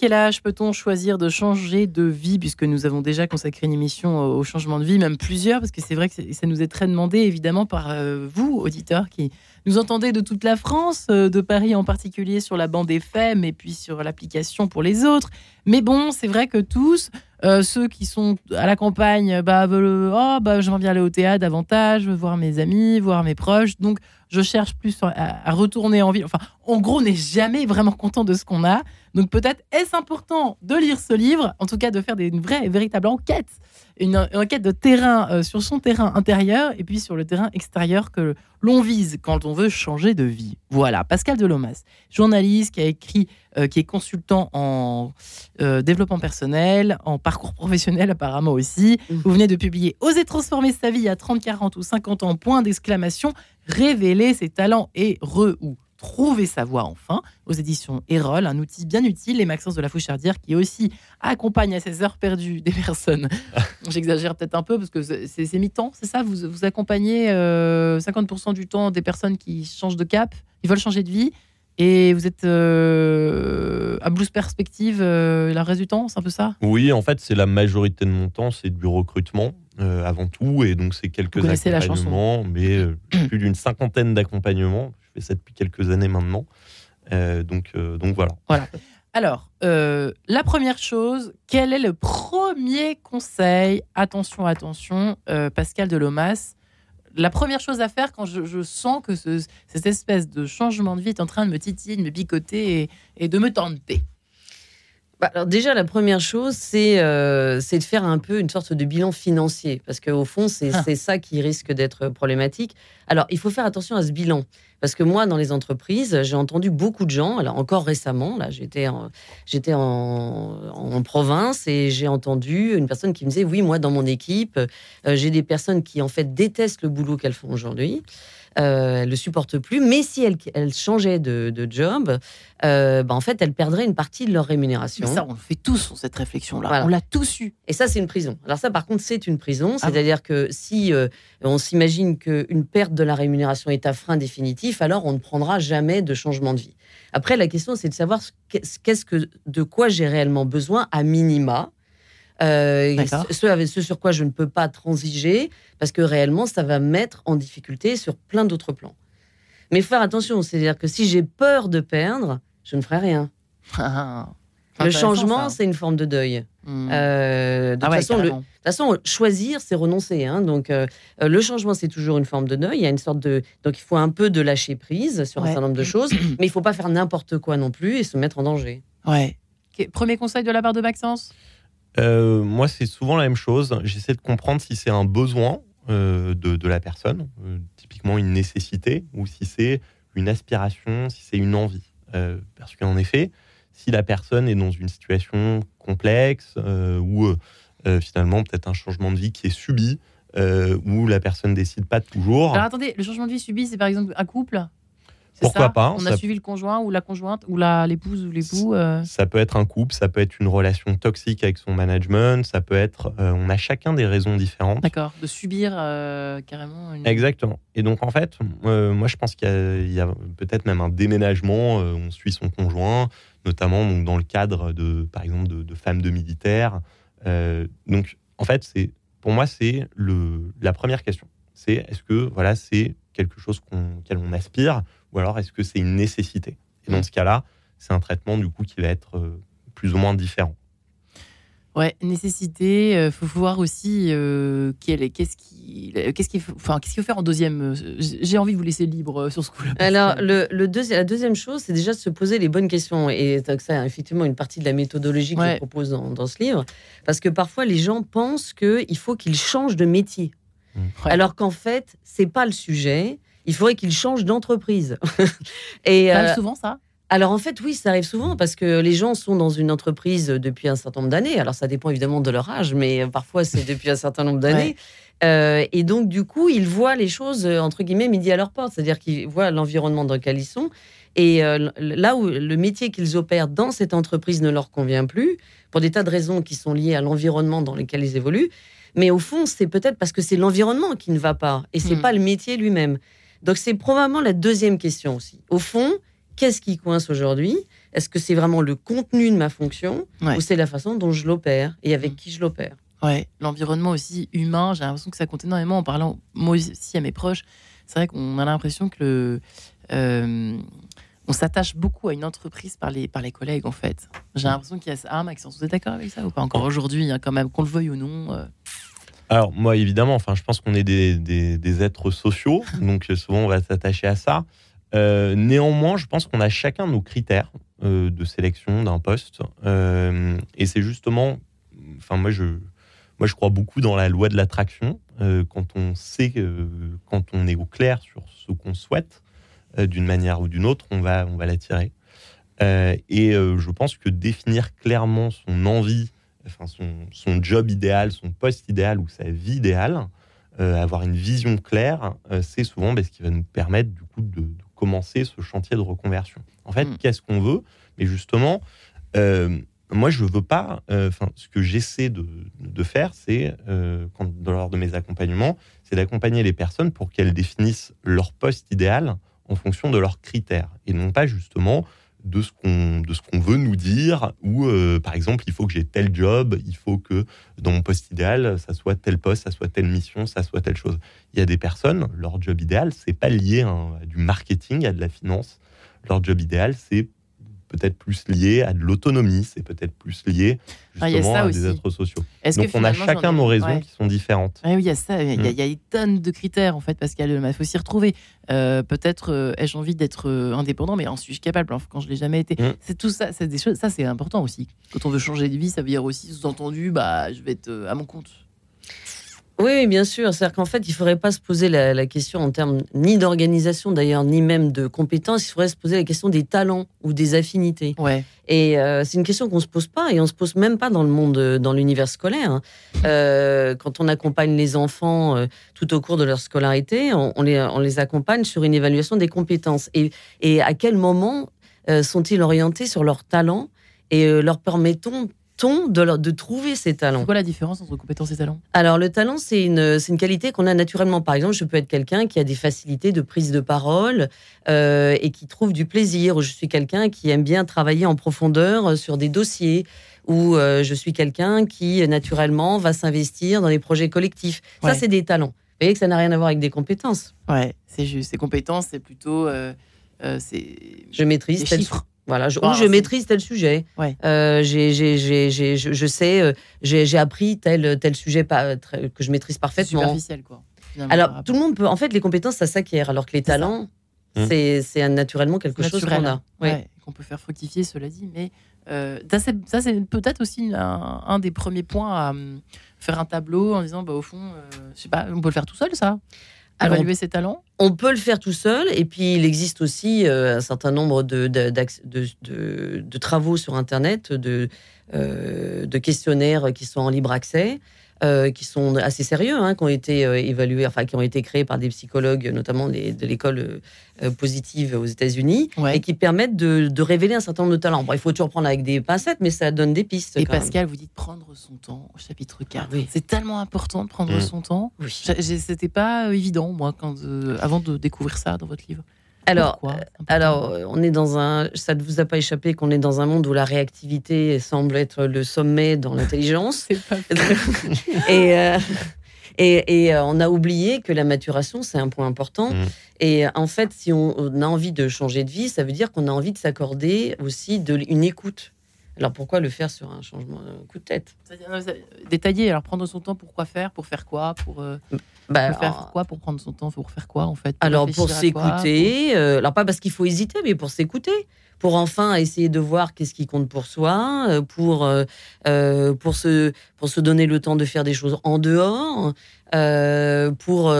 Quel âge peut-on choisir de changer de vie, puisque nous avons déjà consacré une émission au changement de vie, même plusieurs, parce que c'est vrai que ça nous est très demandé, évidemment, par euh, vous, auditeurs, qui nous entendez de toute la France, euh, de Paris en particulier, sur la bande FM et puis sur l'application pour les autres. Mais bon, c'est vrai que tous, euh, ceux qui sont à la campagne, bah, veulent, oh, bah, j'aimerais bien aller au théâtre davantage, voir mes amis, voir mes proches. Donc, je cherche plus à, retourner en ville. Enfin, en gros, on n'est jamais vraiment content de ce qu'on a. Donc, peut-être est-ce important de lire ce livre, en tout cas de faire des, une vraie et véritable enquête, une, enquête de terrain euh, sur son terrain intérieur et puis sur le terrain extérieur que l'on vise quand on veut changer de vie. Voilà, Pascal Delomas, journaliste qui a écrit, euh, qui est consultant en euh, développement personnel, en parcours professionnel apparemment aussi. Mmh. Vous venez de publier Oser transformer sa vie à 30, 40 ou 50 ans, point d'exclamation révéler ses talents et re ou trouver sa voie enfin aux éditions Erol, un outil bien utile, les Maxence de la Fouchardière, qui aussi accompagne à ces heures perdues des [LAUGHS] personnes. J'exagère peut-être un peu parce que c'est mi-temps, c'est ça? Vous, vous accompagnez 50% euh, du temps des personnes qui changent de cap, ils veulent changer de vie. Et vous êtes euh, à Blues Perspective euh, le reste du temps, c'est un peu ça? Oui, en fait, c'est la majorité de mon temps, c'est du recrutement. Euh, avant tout, et donc c'est quelques accompagnements, mais euh, plus d'une cinquantaine d'accompagnements. Fais ça depuis quelques années maintenant. Euh, donc, donc voilà. Voilà. [LAUGHS] Alors, la première chose, quel est le premier conseil Attention, attention, Pascal Delomas. La première chose à faire quand je, sens que cette espèce de changement de vie est en train de me titiller, de me picoter et, et de me tenter? Bah, alors déjà, la première chose, euh, c'est de faire un peu une sorte de bilan financier, parce qu'au fond, ah. c'est ça qui risque d'être problématique. Alors, il faut faire attention à ce bilan. Parce que moi, dans les entreprises, j'ai entendu beaucoup de gens, alors encore récemment, là, j'étais en, j'étais en, en province et j'ai entendu une personne qui me disait, oui, moi, dans mon équipe, euh, j'ai des personnes qui, en fait, détestent le boulot qu'elles font aujourd'hui. Euh, elle le supporte plus. Mais si elle, elle changeait de, de job, euh, bah, en fait, elle perdrait une partie de leur rémunération. Mais ça, on le fait tous, cette réflexion-là. On l'a tous eu. Et ça, c'est une prison. Alors ça, par contre, c'est une prison. Ah C'est-à-dire que si euh, on s'imagine qu'une perte de la rémunération est un frein définitif, alors on ne prendra jamais de changement de vie. Après, la question, c'est de savoir qu'est-ce que, de quoi j'ai réellement besoin à minima. Euh, ce, ce, sur quoi je ne peux pas transiger, parce que réellement, ça va me mettre en difficulté sur plein d'autres plans. Mais faire attention, c'est-à-dire que si j'ai peur de perdre, je ne ferai rien. [LAUGHS] le changement, c'est une forme de deuil. Hmm. Euh, de, ah toute façon, façon, choisir, c'est renoncer. Hein. Donc, euh, le changement, c'est toujours une forme de deuil. Il y a une sorte de, donc il faut un peu de lâcher prise sur un certain nombre de choses, [CLEARS THROAT] mais il faut pas faire n'importe quoi non plus et se mettre en danger. Ouais. Premier conseil de la part de Maxence? Euh, moi, c'est souvent la même chose. J'essaie de comprendre si c'est un besoin euh, de, la personne, euh, typiquement une nécessité, ou si c'est une aspiration, si c'est une envie. parce qu'en effet, si la personne est dans une situation complexe, ou finalement peut-être un changement de vie qui est subi, où la personne décide pas toujours. Alors attendez, le changement de vie subi, c'est par exemple un couple? Pourquoi pas On a suivi le conjoint ou la conjointe ou l'épouse ou l'époux. Euh. Ça peut être un couple, ça peut être une relation toxique avec son management, ça peut être. Euh, on a chacun des raisons différentes. D'accord, de subir euh, carrément. Une... Exactement. Et donc en fait, moi je pense qu'il y a, peut-être même un déménagement. on suit son conjoint, notamment donc, dans le cadre de, par exemple, de, femmes de militaires. donc en fait, c'est pour moi c'est le la première question. C'est est-ce que voilà c'est quelque chose qu'on, auquel on aspire ou alors est-ce que c'est une nécessité? Et dans ce cas-là, c'est un traitement du coup qui va être euh, plus ou moins différent. Ouais, nécessité. Il euh, faut voir aussi euh, qu'est-ce qui, qu'est-ce qu'il faut, enfin, qu'est-ce qu'il faut faire en deuxième. J'ai envie de vous laisser libre sur ce coup-là. Alors, le, le la deuxième chose, c'est déjà de se poser les bonnes questions. Et ça, c'est effectivement une partie de la méthodologie que je propose dans, dans, ce livre, parce que parfois les gens pensent qu'il faut qu'ils changent de métier, alors qu'en fait, c'est pas le sujet il faudrait qu'ils changent d'entreprise. [LAUGHS] et ça arrive euh, souvent ça? alors en fait, oui, ça arrive souvent parce que les gens sont dans une entreprise depuis un certain nombre d'années. Alors ça dépend évidemment de leur âge, mais parfois c'est depuis un certain nombre d'années. Euh, et donc du coup, ils voient les choses entre guillemets midi à leur porte, c'est-à-dire qu'ils voient l'environnement dans lequel ils sont. Et euh, là où le métier qu'ils opèrent dans cette entreprise ne leur convient plus, pour des tas de raisons qui sont liées à l'environnement dans lequel ils évoluent, mais au fond, c'est peut-être parce que c'est l'environnement qui ne va pas et c'est hmm. pas le métier lui-même. Donc c'est probablement la deuxième question aussi. Au fond, qu'est-ce qui coince aujourd'hui? Est-ce que c'est vraiment le contenu de ma fonction ou c'est la façon dont je l'opère et avec mm. qui je l'opère? Ouais, l'environnement aussi humain, j'ai l'impression que ça compte énormément en parlant moi aussi à mes proches. C'est vrai qu'on a l'impression que euh, on s'attache beaucoup à une entreprise par les, par les collègues en fait. J'ai l'impression qu'il y a ça. Ah, Maxence, vous êtes d'accord avec ça ou pas encore aujourd'hui, hein, quand même, qu'on le veuille ou non euh, alors moi évidemment, enfin je pense qu'on est des, des, êtres sociaux, donc souvent on va s'attacher à ça. Euh, néanmoins, je pense qu'on a chacun nos critères euh, de sélection d'un poste, euh, et c'est justement, enfin moi je, moi je crois beaucoup dans la loi de l'attraction. quand on sait, quand on est au clair sur ce qu'on souhaite, d'une manière ou d'une autre, on va, on va l'attirer. et je pense que définir clairement son envie enfin son, job idéal, son poste idéal ou sa vie idéale, euh, avoir une vision claire, euh, c'est souvent ben, ce qui va nous permettre du coup de, commencer ce chantier de reconversion. En fait, hmm. qu'est-ce qu'on veut? Mais justement, euh, moi, je veux pas. Enfin, ce que j'essaie de, faire, c'est lors de mes accompagnements, c'est d'accompagner les personnes pour qu'elles définissent leur poste idéal en fonction de leurs critères et non pas justement de ce qu'on de ce qu'on veut nous dire ou euh, par exemple il faut que j'ai tel job il faut que dans mon poste idéal ça soit tel poste ça soit telle mission ça soit telle chose. Il y a des personnes leur job idéal c'est pas lié à du marketing à de la finance. Leur job idéal c'est peut-être plus lié à de l'autonomie, c'est peut-être plus lié ah, justement à des êtres sociaux. Donc on a chacun nos raisons qui sont différentes. oui, il y a ça, il y, a, mm. des tonnes de critères en fait, parce qu'il faut s'y retrouver. Euh, peut-être euh, ai-je envie d'être euh, indépendant, mais en suis-je capable quand je l'ai jamais été. Mm. C'est tout ça, c'est des choses, ça c'est important aussi. Quand on veut changer de vie, ça veut dire aussi sous-entendu, bah je vais être à mon compte. Oui, bien sûr. C'est-à-dire qu'en fait, il ne faudrait pas se poser la, question en termes ni d'organisation d'ailleurs, ni même de compétences. Il faudrait se poser la question des talents ou des affinités. Ouais. Et euh, c'est une question qu'on ne se pose pas et on ne se pose même pas dans le monde, dans l'univers scolaire. Hein. Euh, quand on accompagne les enfants euh, tout au cours de leur scolarité, on, les, on, les, accompagne sur une évaluation des compétences. Et, et à quel moment sont-ils orientés sur leurs talents et leur permettons de, de trouver ses talents. C'est quoi la différence entre compétences et talents? Alors, le talent, c'est une, une qualité qu'on a naturellement. Par exemple, je peux être quelqu'un qui a des facilités de prise de parole euh, et qui trouve du plaisir. Je suis quelqu'un qui aime bien travailler en profondeur euh, sur des dossiers ou euh, je suis quelqu'un qui, naturellement, va s'investir dans les projets collectifs. Ça, c'est des talents. Vous voyez que ça n'a rien à voir avec des compétences. Ouais, c'est juste. Ces compétences, c'est plutôt. c'est je maîtrise tel, chiffres. Voilà, je, je maîtrise tel sujet. Ouais. Euh, je, sais, euh, j'ai appris tel, tel sujet pas, que je maîtrise parfaitement. Superficiel, quoi. Alors, tout le monde peut. En fait, les compétences, ça s'acquiert, alors que les talents, mmh. c'est naturellement quelque chose qu'on a. Ouais. qu'on peut faire fructifier, cela dit. Mais euh, ça, c'est peut-être aussi un, des premiers points à hum, faire un tableau en disant, bah, au fond, je sais pas, on peut le faire tout seul, ça? Évaluer ses talents On peut le faire tout seul, et puis il existe aussi euh, un certain nombre de, de, travaux sur Internet, de, euh, de questionnaires qui sont en libre accès. Euh, qui sont assez sérieux, hein, qui ont été euh, évalués, enfin qui ont été créés par des psychologues, notamment de l'école euh, positive aux États-Unis, et qui permettent de, révéler un certain nombre de talents. Bon, il faut toujours prendre avec des pincettes, mais ça donne des pistes. Et Pascal, vous dites prendre son temps au chapitre 4. Ah C'est tellement important de prendre mmh. son temps. Oui. C'était pas évident, moi, quand, avant de découvrir ça dans votre livre. Alors, euh, alors, euh, on est dans un. Ça ne vous a pas échappé qu'on est dans un monde où la réactivité semble être le sommet dans [LAUGHS] l'intelligence. [LAUGHS] et, euh, et, et on a oublié que la maturation, c'est un point important. Mm. Et en fait, si on, a envie de changer de vie, ça veut dire qu'on a envie de s'accorder aussi de, une écoute. Alors pourquoi le faire sur un changement un coup de tête? Détailler, alors prendre son temps pour quoi faire, pour faire quoi, pour. Bah, pour faire quoi? Pour prendre son temps Pour faire quoi en fait? Alors pour s'écouter, euh, alors pas parce qu'il faut hésiter, mais pour s'écouter, pour enfin essayer de voir qu'est-ce qui compte pour soi, euh, pour euh, pour se pour se donner le temps de faire des choses en dehors, pour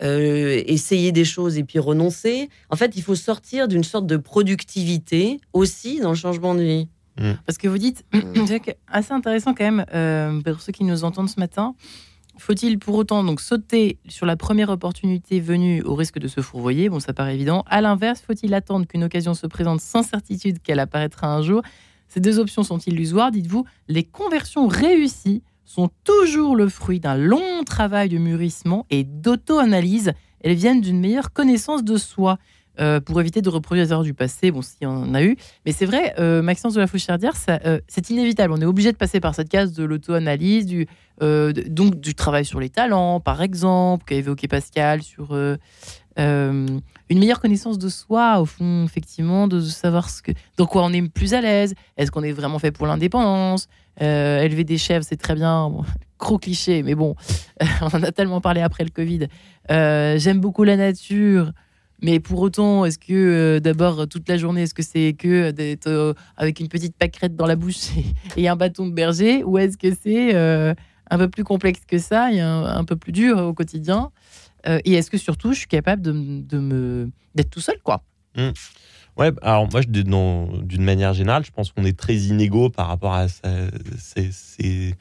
essayer des choses et puis renoncer. En fait, il faut sortir d'une sorte de productivité aussi dans le changement de vie. Mmh. Parce que vous dites, [COUGHS] assez intéressant quand même pour ceux qui nous entendent ce matin. Faut-il pour autant donc sauter sur la première opportunité venue au risque de se fourvoyer? Bon, ça paraît évident. À l'inverse, faut-il attendre qu'une occasion se présente sans certitude qu'elle apparaîtra un jour? Ces deux options sont illusoires, dites-vous. Les conversions réussies sont toujours le fruit d'un long travail de mûrissement et d'auto-analyse. Elles viennent d'une meilleure connaissance de soi. Euh, pour éviter de reproduire les erreurs du passé. Bon, s'il y en a eu. Mais c'est vrai, euh, Maxence de la Fouchardère, euh, c'est inévitable. On est obligé de passer par cette case de l'auto-analyse, du, euh, donc du travail sur les talents, par exemple, qu'a évoqué Pascal, sur une meilleure connaissance de soi, au fond, effectivement, de, savoir dans quoi on est plus à l'aise. Est-ce qu'on est vraiment fait pour l'indépendance? Élever des chèvres, c'est très bien. Bon, [LAUGHS] gros cliché, mais bon, [LAUGHS] on en a tellement parlé après le Covid. J'aime beaucoup la nature. Mais pour autant, est-ce que euh, d'abord toute la journée, est-ce que c'est que d'être euh, avec une petite pâquerette dans la bouche [LAUGHS] et, un bâton de berger, ou est-ce que c'est euh, un peu plus complexe que ça et un, peu plus dur au quotidien? Et est-ce que surtout, je suis capable de, me d'être tout seul, quoi? Mmh. Ouais, alors moi, d'une manière générale, je pense qu'on est très inégaux par rapport à ces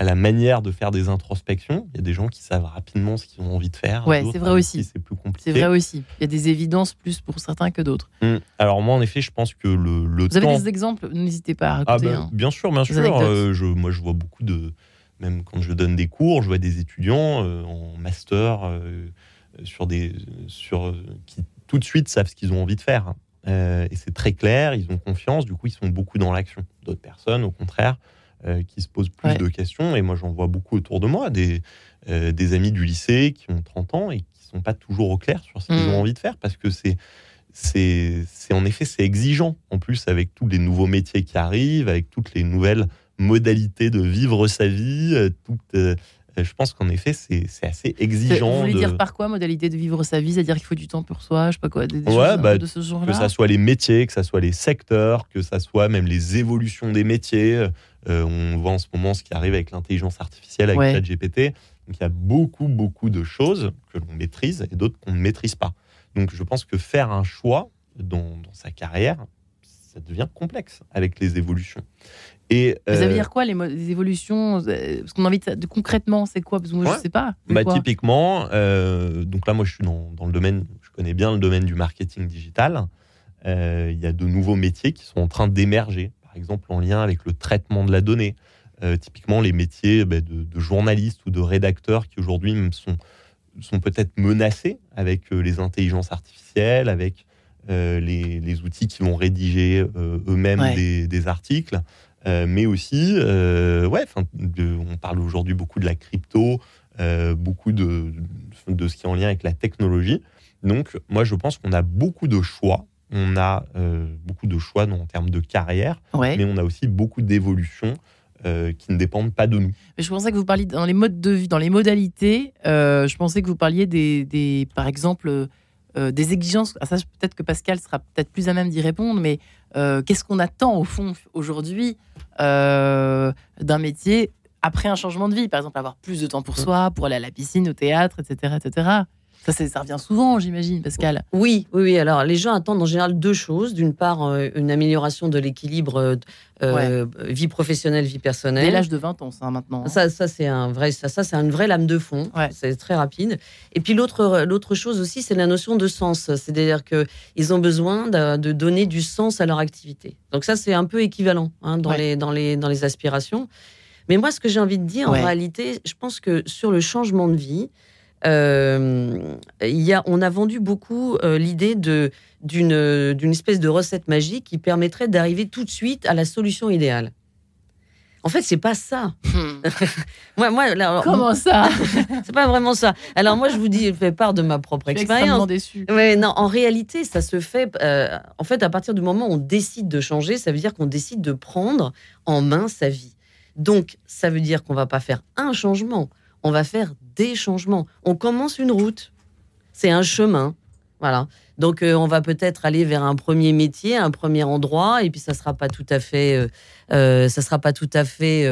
à la manière de faire des introspections. Il y a des gens qui savent rapidement ce qu'ils ont envie de faire. Ouais, c'est vrai aussi. C'est plus compliqué. C'est vrai aussi. Il y a des évidences plus pour certains que d'autres. Hum. Alors moi, en effet, je pense que le, le Vous avez des exemples? N'hésitez pas à ah, raconter. Ah Bien sûr, bien sûr. Euh, je, moi, je vois beaucoup de... Même quand je donne des cours, je vois des étudiants euh, en master euh, sur des, sur, qui tout de suite savent ce qu'ils ont envie de faire. et c'est très clair, ils ont confiance, du coup, ils sont beaucoup dans l'action. D'autres personnes, au contraire, euh, qui se posent plus de questions. Et moi, j'en vois beaucoup autour de moi, des, euh, des amis du lycée qui ont 30 ans et qui sont pas toujours au clair sur ce qu'ils mm. ont envie de faire parce que c'est c'est en effet c'est exigeant en plus avec tous les nouveaux métiers qui arrivent avec toutes les nouvelles modalités de vivre sa vie euh, toutes je pense qu'en effet, c'est assez exigeant. Vous voulez de- dire par quoi modalité de vivre sa vie C'est-à-dire qu'il faut du temps pour soi, je sais pas quoi, des, des Ouais, choses un bah, de ce genre-là que ça soit les métiers, que ça soit les secteurs, que ça soit même les évolutions des métiers. Euh, on voit en ce moment ce qui arrive avec l'intelligence artificielle, avec Ouais. ChatGPT. Donc il y a beaucoup, beaucoup de choses que l'on maîtrise et d'autres qu'on ne maîtrise pas. Donc je pense que faire un choix dans, dans sa carrière, ça devient complexe avec les évolutions. Et Ça euh, veut dire quoi les, évolutions euh, Parce qu'on a envie de, concrètement, c'est quoi? Parce que moi, Ouais. je sais pas. Bah, quoi typiquement, euh, donc là, moi, je suis dans, dans le domaine, je connais bien le domaine du marketing digital. Euh, Il y a de nouveaux métiers qui sont en train d'émerger, par exemple en lien avec le traitement de la donnée. Euh, typiquement, les métiers bah, de, de journalistes ou de rédacteurs qui aujourd'hui sont, sont peut-être menacés avec euh, les intelligences artificielles, avec euh, les, les outils qui vont rédiger euh, eux-mêmes Ouais. des, des articles. Euh, mais aussi, euh, ouais, de- on parle aujourd'hui beaucoup de la crypto, euh, beaucoup de, de ce qui est en lien avec la technologie. Donc, moi, je pense qu'on a beaucoup de choix. On a beaucoup de choix en termes de carrière, Ouais. mais on a aussi beaucoup d'évolutions qui ne dépendent pas de nous. Mais je pensais que vous parliez dans les modes de vie, dans les modalités. je pensais que vous parliez des, des par exemple, des exigences. Ah, ça, peut-être que Pascal sera peut-être plus à même d'y répondre, mais euh, qu'est-ce qu'on attend au fond aujourd'hui euh, d'un métier après un changement de vie? Par exemple, avoir plus de temps pour soi, pour aller à la piscine, au théâtre, etc., etc. Ça, ça revient souvent, j'imagine, Pascal. Oui, oui, oui. Alors, les gens attendent en général deux choses. D'une part, euh, une amélioration de l'équilibre euh, euh, vie professionnelle, vie personnelle. Dès l'âge de 20 ans, ça, maintenant. hein. Ça, ça c'est un vrai, ça, ça c'est une vraie lame de fond. Ouais. C'est très rapide. Et puis l'autre, l'autre chose aussi, c'est la notion de sens. C'est-à-dire que ils ont besoin de, de donner du sens à leur activité. Donc ça, c'est un peu équivalent hein, dans Ouais. les, dans les, dans les aspirations. Mais moi, ce que j'ai envie de dire, en réalité, je pense que sur le changement de vie, euh, il y a, on a vendu beaucoup euh, l'idée de d'une d'une espèce de recette magique qui permettrait d'arriver tout de suite à la solution idéale. En fait, c'est pas ça. Hmm. [LAUGHS] Moi, moi, là, Comment ça [LAUGHS] c'est pas vraiment ça. Alors moi, je vous dis, je fais part de ma propre Je suis extrêmement expérience. déçue. Ouais, non, en réalité, ça se fait. euh, en fait, à partir du moment où on décide de changer, ça veut dire qu'on décide de prendre en main sa vie. Donc, ça veut dire qu'on va pas faire un changement, on va faire des changements. On commence une route, c'est un chemin, voilà. Donc, euh, on va peut-être aller vers un premier métier, un premier endroit, et puis ça sera pas tout à fait, euh, euh, ça sera pas tout à fait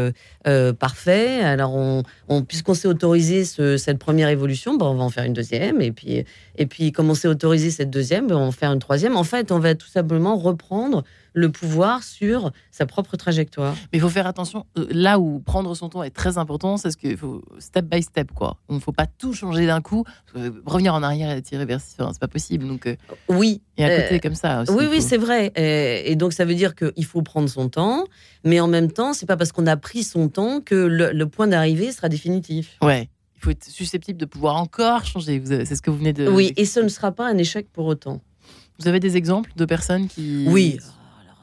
parfait. Alors, on, on- puisqu'on s'est autorisé ce- cette première évolution, ben, on va en faire une deuxième, et puis, et puis comme on s'est autorisé cette deuxième, ben, on va en faire une troisième. En fait, on va tout simplement reprendre le pouvoir sur sa propre trajectoire. Mais il faut faire attention. euh, Là où prendre son temps est très important, c'est ce qu'il faut step by step, quoi. Il ne faut pas tout changer d'un coup. que revenir en arrière et être irréversible, enfin, c'est pas possible. Donc, euh, Oui. il y a un côté euh, comme ça aussi. oui, oui, c'est vrai. Et, et donc, ça veut dire qu'il faut prendre son temps, mais en même temps, c'est pas parce qu'on a pris son temps que le, le point d'arrivée sera définitif. Ouais. Il faut être susceptible de pouvoir encore changer. C'est ce que vous venez de. Oui, et ce ne sera pas un échec pour autant. Vous avez des exemples de personnes qui. Oui.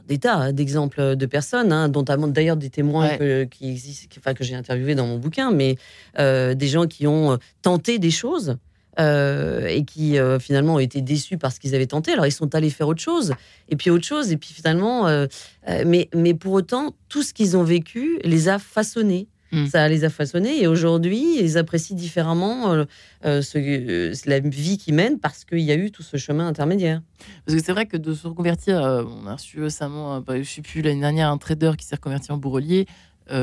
Des tas d'exemples de personnes, hein, dont d'ailleurs des témoins Ouais. que, qui existent, enfin, que j'ai interviewés dans mon bouquin, mais euh, des gens qui ont euh, tenté des choses euh, et qui euh, finalement ont été déçus par ce qu'ils avaient tenté. Alors ils sont allés faire autre chose, et puis autre chose, et puis finalement, euh, euh, mais, mais pour autant, tout ce qu'ils ont vécu les a façonnés. Mm. Ça les a façonnés et aujourd'hui, ils apprécient différemment euh, euh, ce, euh, la vie qu'ils mènent parce qu'il y a eu tout ce chemin intermédiaire. Parce que c'est vrai que de se reconvertir, euh, on a reçu récemment, bah, je sais plus, l'année dernière, un trader qui s'est reconverti en bourrelier. Il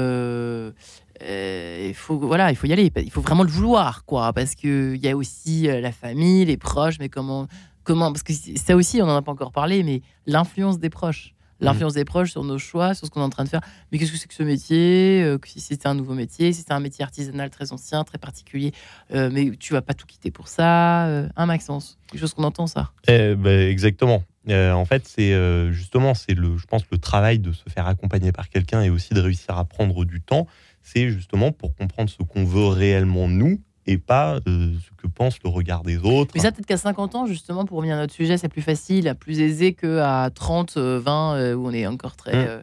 faut voilà, il faut y aller. Il faut vraiment le vouloir, quoi, parce que il y a aussi la famille, les proches, mais comment, comment, parce que ça aussi, on en a pas encore parlé, mais l'influence des proches, l'influence des proches sur nos choix, sur ce qu'on est en train de faire. Mais qu'est-ce que c'est que ce métier Euh, Si c'était un nouveau métier, si c'était un métier artisanal très ancien, très particulier, euh, mais tu vas pas tout quitter pour ça, euh, un Maxence, quelque chose qu'on entend ça. Eh ben, exactement. En fait, c'est justement, c'est le, je pense, le travail de se faire accompagner par quelqu'un et aussi de réussir à prendre du temps. C'est justement pour comprendre ce qu'on veut réellement nous et pas euh, ce que pense le regard des autres. Mais ça, peut-être qu'à 50 ans, justement, pour revenir à notre sujet, c'est plus facile, plus aisé qu'à 30, euh, 20, euh, où on est encore très Mm. euh,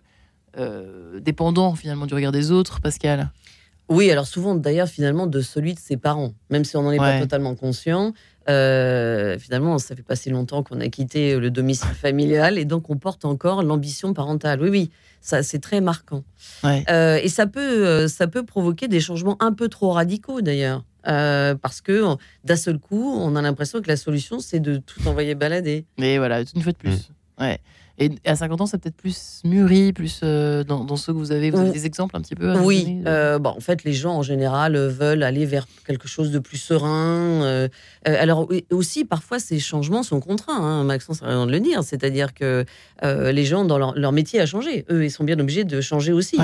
euh, dépendant, finalement, du regard des autres, Pascal. Oui, alors souvent d'ailleurs finalement de celui de ses parents, même si on n'en est Ouais. pas totalement conscient. euh, finalement, ça fait pas si longtemps qu'on a quitté le domicile familial et donc on porte encore l'ambition parentale. Oui, oui, ça c'est très marquant. Euh, et ça peut, ça peut provoquer des changements un peu trop radicaux d'ailleurs. Parce que d'un seul coup, on a l'impression que la solution, c'est de tout envoyer balader. Mais voilà, une fois de plus. Mm. Ouais. Et à 50 ans, c'est peut-être plus mûri, plus euh, dans, dans, ce que vous avez. Vous avez des exemples un petit peu Oui. Euh, bon, en fait, les gens en général veulent aller vers quelque chose de plus serein. Euh, alors aussi, parfois, ces changements sont contraints. Hein, Maxence a raison de le dire. C'est-à-dire que les gens, dans leur, leur, métier, a changé. Eux, ils sont bien obligés de changer aussi.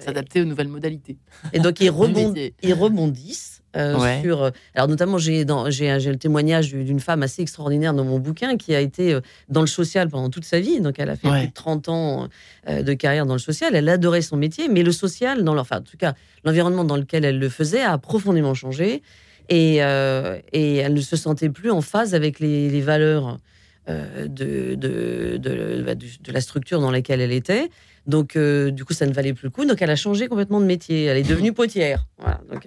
S'adapter aux nouvelles modalités. Et donc, ils, [LAUGHS] ils rebondissent. Euh, sur. Euh, alors notamment, j'ai le témoignage d'une femme assez extraordinaire dans mon bouquin qui a été euh, dans le social pendant toute sa vie. Donc elle a fait plus de 30 ans de carrière dans le social. Elle adorait son métier, mais le social, dans enfin en tout cas l'environnement dans lequel elle le faisait, a profondément changé et, et elle ne se sentait plus en phase avec les, valeurs. De, de, bah, de, de, la structure dans laquelle elle était. Donc, du coup, ça ne valait plus le coup. Donc, elle a changé complètement de métier. Elle est devenue potière. Donc,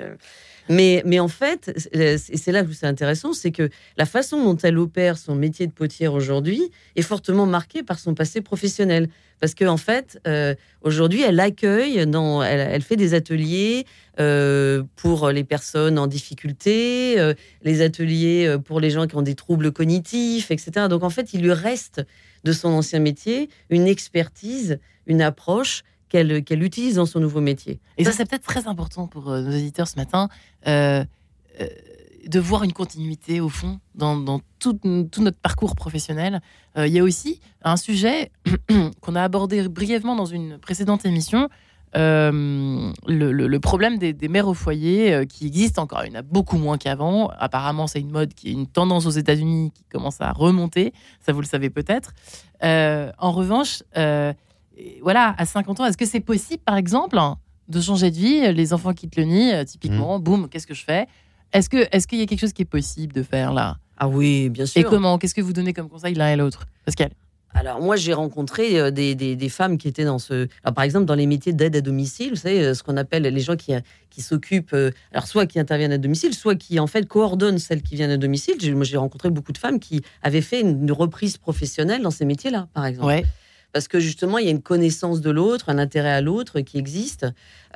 mais, mais en fait, c'est là où c'est intéressant, c'est que la façon dont elle opère son métier de potière aujourd'hui est fortement marquée par son passé professionnel. Parce qu'en en fait, euh, aujourd'hui, elle accueille, dans, elle, fait des ateliers euh, pour les personnes en difficulté, euh, les ateliers pour les gens qui ont des troubles cognitifs, etc. Donc en fait, il lui reste de son ancien métier une expertise, une approche qu'elle utilise dans son nouveau métier. Et ça, c'est peut-être très important pour euh, nos éditeurs ce matin, euh, euh, de voir une continuité au fond dans, tout, notre parcours professionnel. Il y a aussi un sujet [CLEARS THROAT] qu'on a abordé brièvement dans une précédente émission. le, problème des, mères au foyer qui existe encore. Il y en a beaucoup moins qu'avant. Apparemment, c'est une mode qui est une tendance aux États-Unis qui commence à remonter. Ça, vous le savez peut-être. en revanche, voilà, à 50 ans, est-ce que c'est possible, par exemple, de changer de vie Les enfants quittent le nid, euh, typiquement, mmh. boum, qu'est-ce que je fais? Est-ce qu'il est qu'il y a quelque chose qui est possible de faire là? Ah oui, bien sûr. Et comment? Qu'est-ce que vous donnez comme conseil l'un et l'autre? Pascal alors moi j'ai rencontré euh, des, des, femmes qui étaient dans ce, par exemple dans les métiers d'aide à domicile, vous savez euh, ce qu'on appelle les gens qui, qui s'occupent, alors soit qui interviennent à domicile, soit qui en fait coordonnent celles qui viennent à domicile. Moi j'ai rencontré beaucoup de femmes qui avaient fait une, reprise professionnelle dans ces métiers-là, par exemple. Ouais parce que justement, il y a une connaissance de l'autre, un intérêt à l'autre qui existe.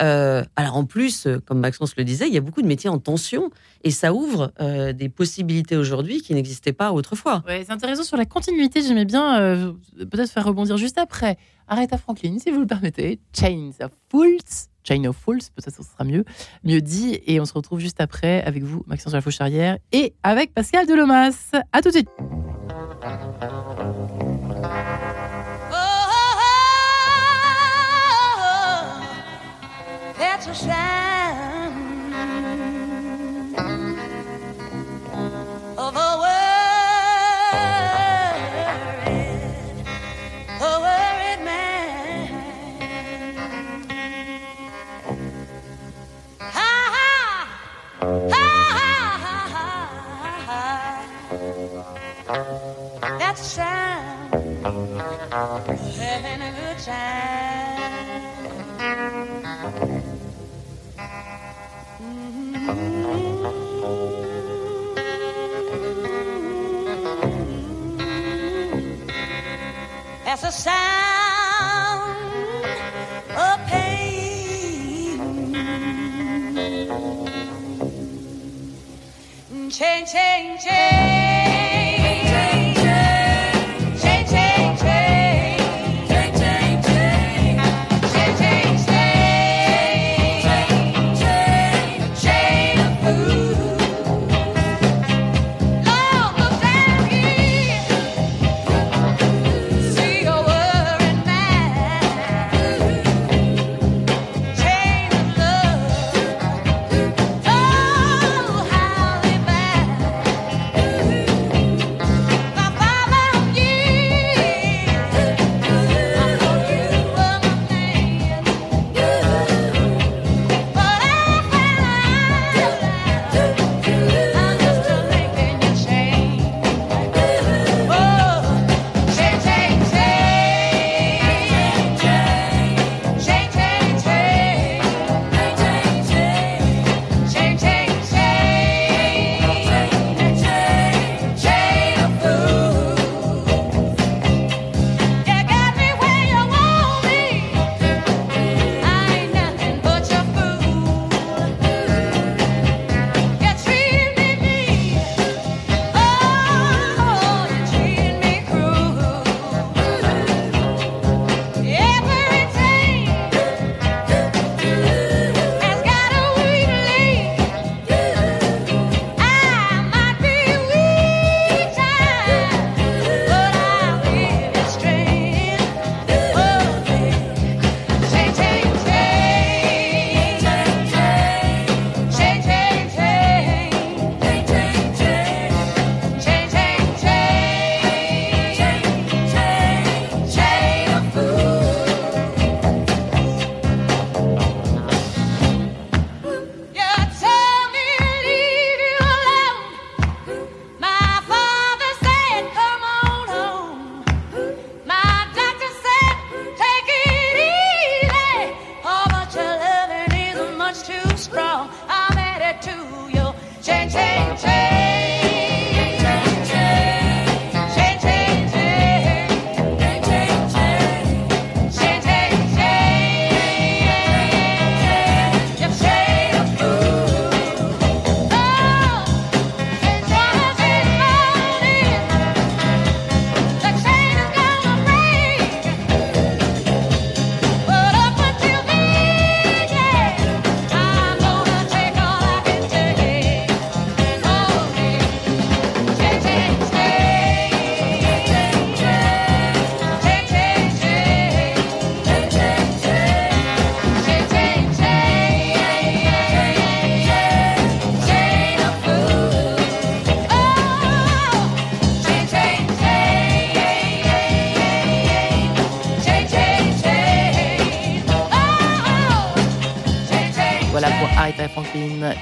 Euh, alors en plus, comme Maxence le disait, il y a beaucoup de métiers en tension et ça ouvre euh, des possibilités aujourd'hui qui n'existaient pas autrefois. C'est intéressant sur la continuité. J'aimais bien euh, peut-être faire rebondir juste après. Aretha Franklin, si vous le permettez. Chains of Fools. Chain of Fools, peut-être ce sera mieux, mieux dit. Et on se retrouve juste après avec vous, Maxence de la Fauche-Arrière, et avec Pascal Delomas. À tout de suite. To shine of a worried, a worried man. Ha ha ha ha ha ha. That's sound having a good time. As a sound of pain. Change, change, change.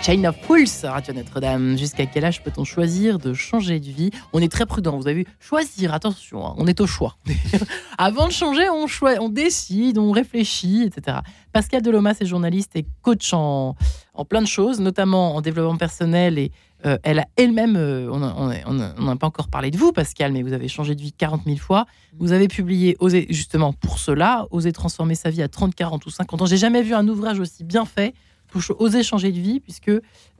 Chain of Fools, Radio Notre-Dame. Jusqu'à quel âge peut-on choisir de changer de vie? On est très prudent, vous avez vu. Choisir, attention, hein, on est au choix. [LAUGHS] Avant de changer, on, on décide, on réfléchit, etc. Pascal Delomas est journaliste et coach en, en plein de choses, notamment en développement personnel et euh, elle a elle-même, euh, on n'a pas encore parlé de vous, Pascal, mais vous avez changé de vie 40 000 fois. Vous avez publié, Oser, justement pour cela, Oser transformer sa vie à 30, 40 ou 50 ans. J'ai jamais vu un ouvrage aussi bien fait oser changer de vie, puisque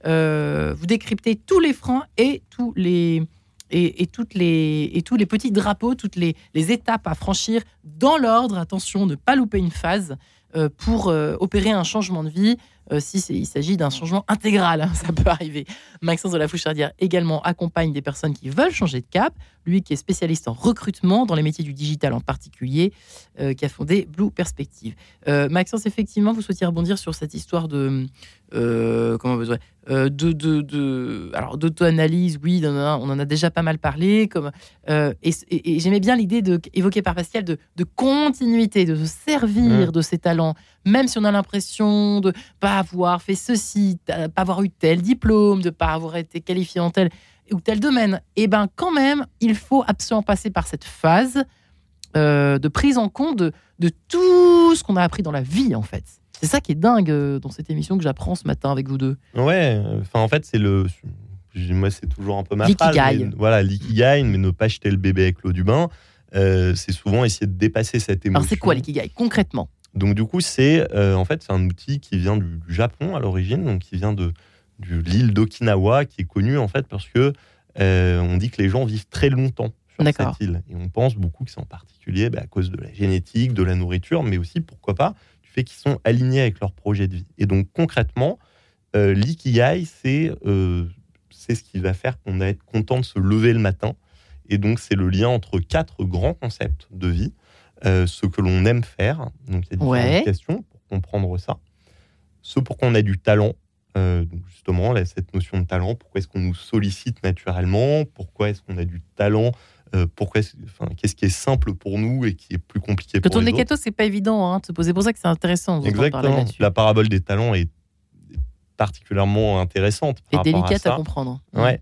euh, vous décryptez tous les freins et tous les, et, toutes les, et tous les petits drapeaux, toutes les, les étapes à franchir dans l'ordre. Attention, ne pas louper une phase euh, pour euh, opérer un changement de vie. Euh, si il s'agit d'un changement intégral, hein, [LAUGHS] ça peut arriver. Maxence de la Fouchardière également accompagne des personnes qui veulent changer de cap. Lui qui est spécialiste en recrutement dans les métiers du digital en particulier, qui a fondé Blue Perspective. Maxence, effectivement, vous souhaitiez rebondir sur cette histoire de comment vous de, de, de, alors d'auto-analyse, oui, on en a déjà pas mal parlé. Comme, et, j'aimais bien l'idée de, évoquée par Pascal de, de continuité, de se servir mmh. de ses talents même si on a l'impression de pas avoir fait ceci, de pas avoir eu tel diplôme, de pas avoir été qualifié en tel ou tel domaine, eh ben quand même, il faut absolument passer par cette phase euh, de prise en compte de, tout ce qu'on a appris dans la vie, en fait. C'est ça qui est dingue euh, dans cette émission que j'apprends ce matin avec vous deux. Ouais, enfin en fait, c'est le. Moi, c'est toujours un peu ma phrase. Mais, voilà, l'ikigai, mais ne pas jeter le bébé avec l'eau du bain. Euh, c'est souvent essayer de dépasser cette émotion. Alors, c'est quoi l'ikigai concrètement? Donc du coup, c'est euh, en fait c'est un outil qui vient du, Japon à l'origine, donc qui vient de, l'île d'Okinawa, qui est connue en fait parce que euh, on dit que les gens vivent très longtemps sur cette île, et on pense beaucoup que c'est en particulier bah, à cause de la génétique, de la nourriture, mais aussi pourquoi pas du fait qu'ils sont alignés avec leur projet de vie. Et donc concrètement, euh, l'ikigai, c'est c'est ce qui va faire qu'on va être content de se lever le matin. Et donc c'est le lien entre quatre grands concepts de vie. Euh, ce que l'on aime faire. Donc, il y a différentes questions pour comprendre ça. Ce pour on a du talent. Euh, donc justement, cette notion de talent, pourquoi est-ce qu'on nous sollicite naturellement? Pourquoi est-ce qu'on a du talent? Euh, pourquoi, enfin, qu'est-ce qui est simple pour nous et qui est plus compliqué pour Quand on est keto, c'est pas évident hein, de se poser. C'est pour ça que c'est intéressant. Exactement. La parabole des talents est particulièrement intéressante. et délicate à, comprendre. Ouais.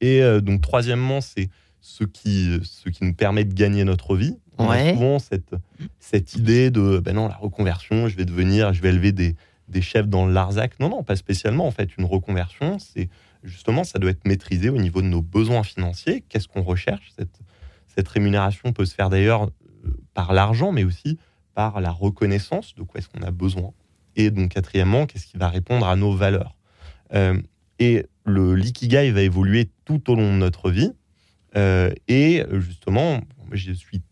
Et donc, troisièmement, c'est ce qui, ce qui nous permet de gagner notre vie. On a souvent cette, cette idée de ben non, la reconversion, je vais devenir, je vais élever des, des chefs dans le Larzac. Non, non, pas spécialement. En fait, une reconversion, c'est justement, ça doit être maîtrisé au niveau de nos besoins financiers. Qu'est-ce qu'on recherche? Cette, cette rémunération peut se faire d'ailleurs euh, par l'argent, mais aussi par la reconnaissance de quoi est-ce qu'on a besoin. Et donc, quatrièmement, qu'est-ce qui va répondre à nos valeurs? Euh, et le l'ikigai va évoluer tout au long de notre vie. Euh, et justement, je suis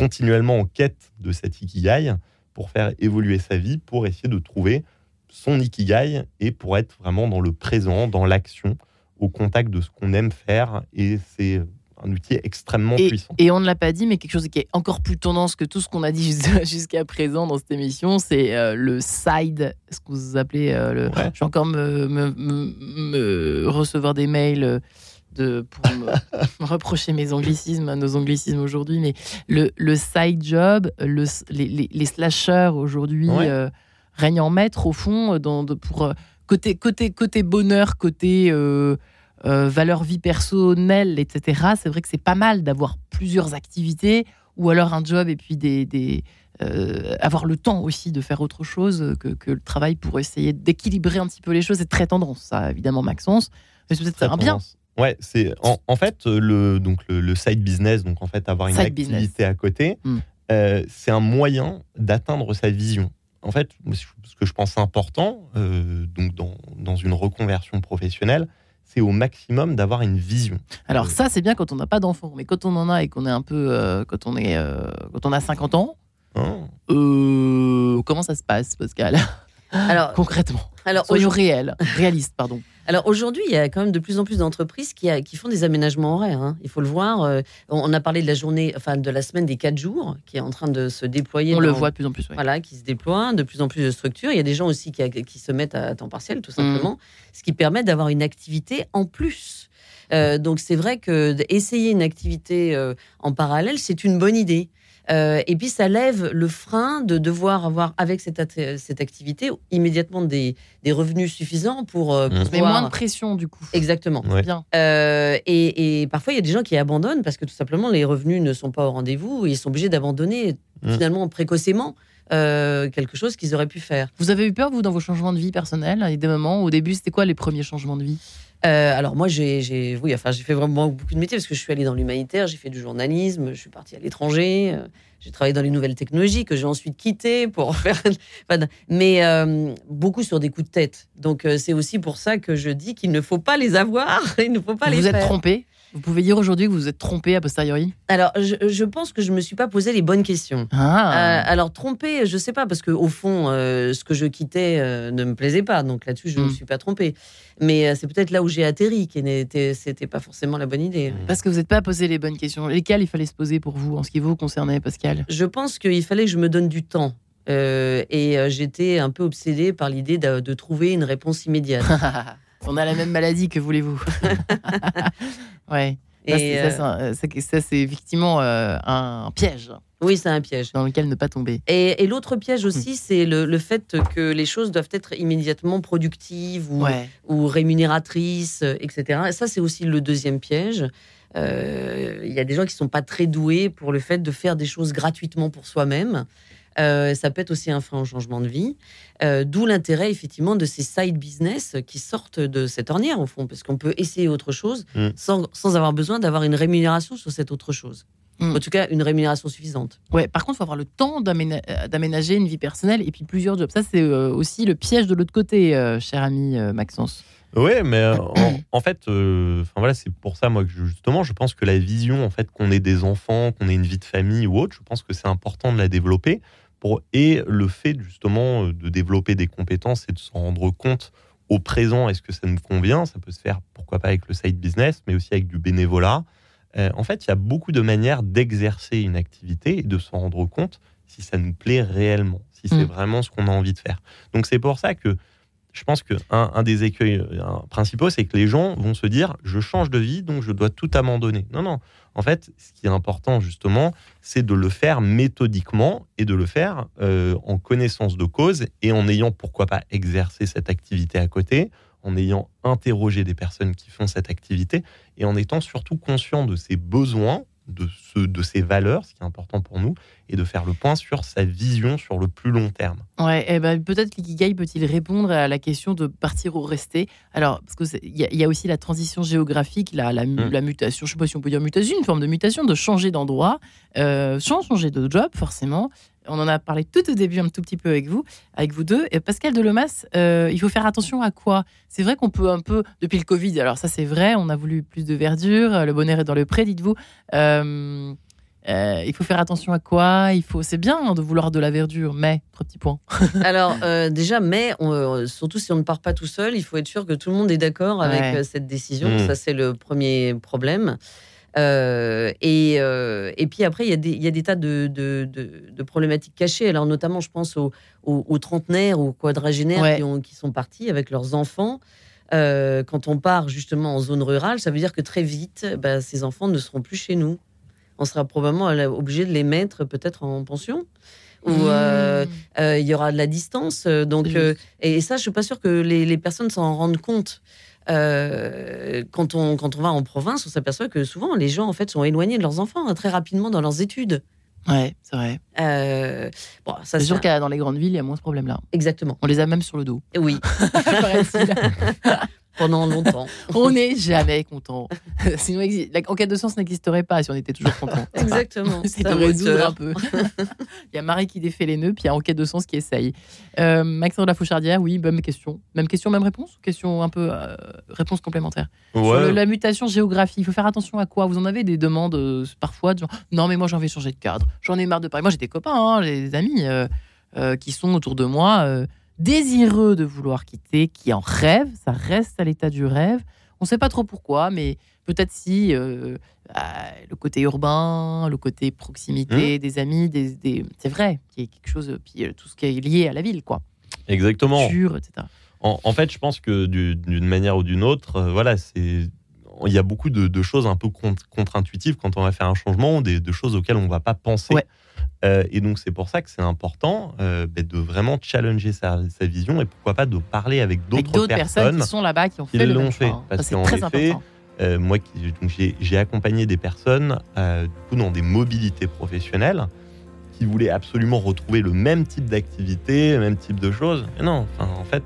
continuellement en quête de cet ikigai pour faire évoluer sa vie, pour essayer de trouver son ikigai et pour être vraiment dans le présent, dans l'action, au contact de ce qu'on aime faire. Et c'est un outil extrêmement puissant. Et on ne l'a pas dit, mais quelque chose qui est encore plus tendance que tout ce qu'on a dit jusqu'à [LAUGHS] présent dans cette émission, c'est euh, le side, ce que vous appelez euh, le. Je vais encore me, me, recevoir des mails. Euh, de, pour me, [LAUGHS] reprocher mes anglicismes, nos anglicismes aujourd'hui, mais le, le side job, le, les, les, slashers aujourd'hui euh, règnent en maître au fond dans, de, pour euh, côté, côté, côté bonheur, côté euh, valeur vie personnelle, etc. C'est vrai que c'est pas mal d'avoir plusieurs activités ou alors un job et puis des, des euh, avoir le temps aussi de faire autre chose que, que le travail pour essayer d'équilibrer un petit peu les choses. C'est très tendance, ça, évidemment, Maxence. Mais c'est peut-être un bien. Ouais, c'est en, en, fait le donc le, le, side business, donc en fait avoir une Side activité business. à côté, Mm. euh, c'est un moyen d'atteindre sa vision. En fait, ce que je pense important, euh, donc dans, dans une reconversion professionnelle, c'est au maximum d'avoir une vision. Alors Euh. ça, c'est bien quand on n'a pas d'enfants, mais quand on en a et qu'on est un peu, euh, quand on est, euh, quand on a 50 ans, Hein euh, comment ça se passe, Pascal Alors, Concrètement, alors, soyons aujourd'hui- réels, réalistes, pardon. [LAUGHS] Alors aujourd'hui, il y a quand même de plus en plus d'entreprises qui, qui font des aménagements horaires. hein. Il faut le voir. euh, on a parlé de la journée, enfin de la semaine des quatre jours, qui est en train de se déployer. On le voit de plus en plus. ouais. Voilà, qui se déploie, de plus en plus de structures. Il y a des gens aussi qui, qui se mettent à temps partiel, tout Mm. simplement, ce qui permet d'avoir une activité en plus. Euh, donc c'est vrai que essayer une activité euh, en parallèle, c'est une bonne idée. Euh, et puis ça lève le frein de devoir avoir avec cette, cette activité immédiatement des, des revenus suffisants pour, euh, pour Mm. Mais pouvoir- moins de pression du coup. Exactement. Ouais. Bien. Euh, et, et parfois, il y a des gens qui abandonnent parce que tout simplement, les revenus ne sont pas au rendez-vous et ils sont obligés d'abandonner Mm. finalement précocement euh, quelque chose qu'ils auraient pu faire. Vous avez eu peur, vous, dans vos changements de vie personnels Il y a des moments, au début, c'était quoi les premiers changements de vie? Euh, alors moi, j'ai, j'ai- oui, enfin, j'ai fait vraiment beaucoup de métiers parce que je suis allée dans l'humanitaire, j'ai fait du journalisme, je suis partie à l'étranger, euh, j'ai travaillé dans les nouvelles technologies que j'ai ensuite quittées pour [LAUGHS] faire. mais euh, beaucoup sur des coups de tête. Donc c'est aussi pour ça que je dis qu'il ne faut pas les avoir, [LAUGHS] il ne faut pas Vous les vous êtes trompé Vous pouvez dire aujourd'hui que vous vous êtes trompé a posteriori Alors je, je pense que je me suis pas posé les bonnes questions. Euh, Ah alors trompé, je sais pas parce que au fond, euh, ce que je quittais euh, ne me plaisait pas, donc là-dessus je ne me suis pas trompée. Mais euh, c'est peut-être là où j'ai atterri qui n'était, pas forcément la bonne idée. Parce que vous n'êtes pas posé les bonnes questions. Lesquelles il fallait se poser pour vous en ce qui vous concernait, Pascal? Je pense qu'il fallait que je me donne du temps. Euh, et euh, j'étais un peu obsédée par l'idée de, de trouver une réponse immédiate. [LAUGHS] On a la même maladie, que voulez-vous [LAUGHS] Ouais. Ça, Et, c'est- ça, euh, c'est un- ça, ça, c'est effectivement euh, un piège oui, c'est un piège. dans lequel ne pas tomber. Et, et l'autre piège Hmm. aussi, c'est le, le fait que les choses doivent être immédiatement productives ou, Ouais. ou rémunératrices, euh, etc. Et ça, c'est aussi le deuxième piège. Euh, Il y a des gens qui sont pas très doués pour le fait de faire des choses gratuitement pour soi-même. Euh, ça peut être aussi un frein au changement de vie. Euh, D'où l'intérêt, effectivement, de ces side business qui sortent de cette ornière, au fond, parce qu'on peut essayer autre chose Mm. sans, sans avoir besoin d'avoir une rémunération sur cette autre chose. Mm. En tout cas, une rémunération suffisante. Ouais, par contre, il faut avoir le temps euh, d'aménager une vie personnelle et puis plusieurs jobs. Ça, c'est euh, aussi le piège de l'autre côté, euh, cher ami euh, Maxence. Oui, mais euh, en, [COUGHS] en fait, euh, voilà, c'est pour ça moi que je- justement, je pense que la vision, en fait, qu'on ait des enfants, qu'on ait une vie de famille ou autre, je pense que c'est important de la développer. Pour, et le fait justement euh, de développer des compétences et de s'en rendre compte au présent, est-ce que ça nous convient? Ça peut se faire, pourquoi pas, avec le side business, mais aussi avec du bénévolat. Euh, en fait, il y a beaucoup de manières d'exercer une activité et de s'en rendre compte si ça nous plaît réellement, si c'est Mm. vraiment ce qu'on a envie de faire. Donc c'est pour ça que je pense que un, un des écueils euh, principaux, c'est que les gens vont se dire je change de vie, donc je dois tout abandonner. Non, non. En fait, ce qui est important justement, c'est de le faire méthodiquement et de le faire euh, en connaissance de cause et en ayant pourquoi pas exercé cette activité à côté, en ayant interrogé des personnes qui font cette activité et en étant surtout conscient de ses besoins, de, ce, de ses valeurs, ce qui est important pour nous, et de faire le point sur sa vision sur le plus long terme. Ouais, eh ben, peut-être l'Ikigai peut-il répondre à la question de partir ou rester. Alors, parce qu'il y, y a aussi la transition géographique, la, Mm. la mutation, je ne sais pas si on peut dire mutation, une forme de mutation, de changer d'endroit, euh, sans changer de job, forcément. On en a parlé tout au début un tout petit peu avec vous, avec vous deux. Et Pascal Delomas, euh, il faut faire attention à quoi? C'est vrai qu'on peut un peu, depuis le Covid, alors ça c'est vrai, on a voulu plus de verdure, le bonheur est dans le pré, dites-vous. Euh, euh, il faut faire attention à quoi? Il faut, c'est bien hein, de vouloir de la verdure, mais trois petits points. [LAUGHS] Alors euh, déjà, mais on- euh, surtout si on ne part pas tout seul, il faut être sûr que tout le monde est d'accord avec Ouais. euh, cette décision. Mm. Ça, c'est le premier problème. Euh, et, euh, et puis après, il y a des, il y a des tas de, de- de- de problématiques cachées. Alors notamment, je pense aux, aux- aux trentenaires, aux quadragénaires Ouais. qui, ont- qui sont partis avec leurs enfants. Euh, quand on part justement en zone rurale, ça veut dire que très vite, bah, ces enfants ne seront plus chez nous. On sera probablement obligé de les mettre peut-être en pension. Euh, Mmh. euh, il y aura de la distance. donc, euh, et ça, je suis pas sûre que les, les personnes s'en rendent compte. Euh, quand, on, quand on va en province, on s'aperçoit que souvent les gens en fait sont éloignés de leurs enfants hein, très rapidement dans leurs études. Ouais, c'est vrai. Euh, bon, ça C'est sûr qu'à dans les grandes villes, il y a moins ce problème-là. exactement. On les a même sur le dos. Oui. [LAUGHS] [LAUGHS] [LAUGHS] pendant longtemps. [LAUGHS] on n'est jamais content. [LAUGHS] Sinon, la- en cas de sens n'existerait pas si on était toujours content. [LAUGHS] Exactement. C'est de un résoudre moteur. un peu. il y a Marie qui défait les nœuds, puis il y a Enquête de sens qui essaye. Euh, Maxence de la Fauchardière, oui, même question. Même question, même réponse ou Question un peu. euh, réponse complémentaire? Sur Ouais. le- la mutation géographique, il faut faire attention à quoi? Vous en avez des demandes euh, parfois de genre, non, mais moi j'ai envie de changer de cadre, j'en ai marre de Paris. Moi j'ai des copains, hein, j'ai des amis euh, euh, qui sont autour de moi, euh, désireux de vouloir quitter, qui en rêvent, ça reste à l'état du rêve. On ne sait pas trop pourquoi, mais peut-être si euh, ah, le côté urbain, le côté proximité des amis, des, des- c'est vrai, qu'il y a quelque chose, puis euh, tout ce qui est lié à la ville, quoi. Exactement. Culture, etc. En, en fait, je pense que du- d'une manière ou d'une autre, euh, voilà, c'est il y a beaucoup de, de choses un peu contre- contre-intuitives quand on va faire un changement, des, de choses auxquelles on va pas penser. Ouais. Euh, et donc c'est pour ça que c'est important euh, ben, de vraiment challenger sa, sa vision et pourquoi pas de parler avec d'autres personnes, personnes. qui sont là-bas, qui ont fait le même fait, parce qu'en très effet, important. Euh, moi, j'ai accompagné des personnes du coup, dans des mobilités professionnelles qui voulaient absolument retrouver le même type d'activité, le même type de choses. Mais non, en fait,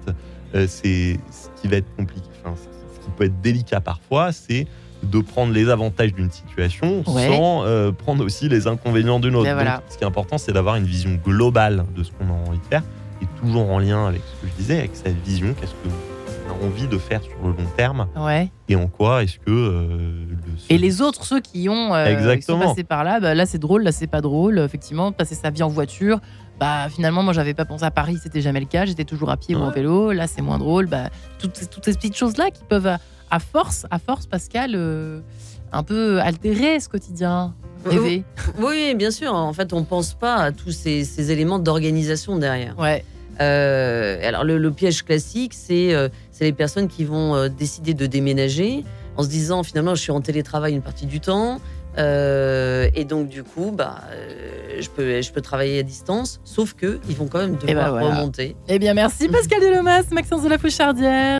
c'est ce qui va être compliqué. Enfin, qui peut être délicat parfois, c'est de prendre les avantages d'une situation Ouais. sans euh, prendre aussi les inconvénients d'une autre. Ben Donc, ce qui est important, c'est d'avoir une vision globale de ce qu'on a envie de faire et toujours en lien avec ce que je disais, avec sa vision, qu'est-ce que on a envie de faire sur le long terme Ouais. et en quoi est-ce que euh, le Et les autres, ceux qui ont euh, qui sont Exactement. passés par là, bah, là c'est drôle, là c'est pas drôle. Effectivement, passer sa vie en voiture, bah finalement moi j'avais pas pensé à Paris, c'était jamais le cas. J'étais toujours à pied ou en vélo. Là c'est moins drôle. Bah toutes, ces- toutes ces petites choses là qui peuvent à, à force, à force Pascal, euh, un peu altérer ce quotidien, rêver. Oui, bien sûr. En fait, on pense pas à tous ces, ces éléments d'organisation derrière. Ouais. Euh, alors, le, le piège classique, c'est euh, c'est les personnes qui vont euh, décider de déménager en se disant finalement, je suis en télétravail une partie du temps. Euh, et donc, du coup, bah, euh, je, peux, je peux travailler à distance. Sauf que ils vont quand même devoir ben voilà. remonter. Eh bien merci Pascal Delomas, Maxence de la Fouchardière.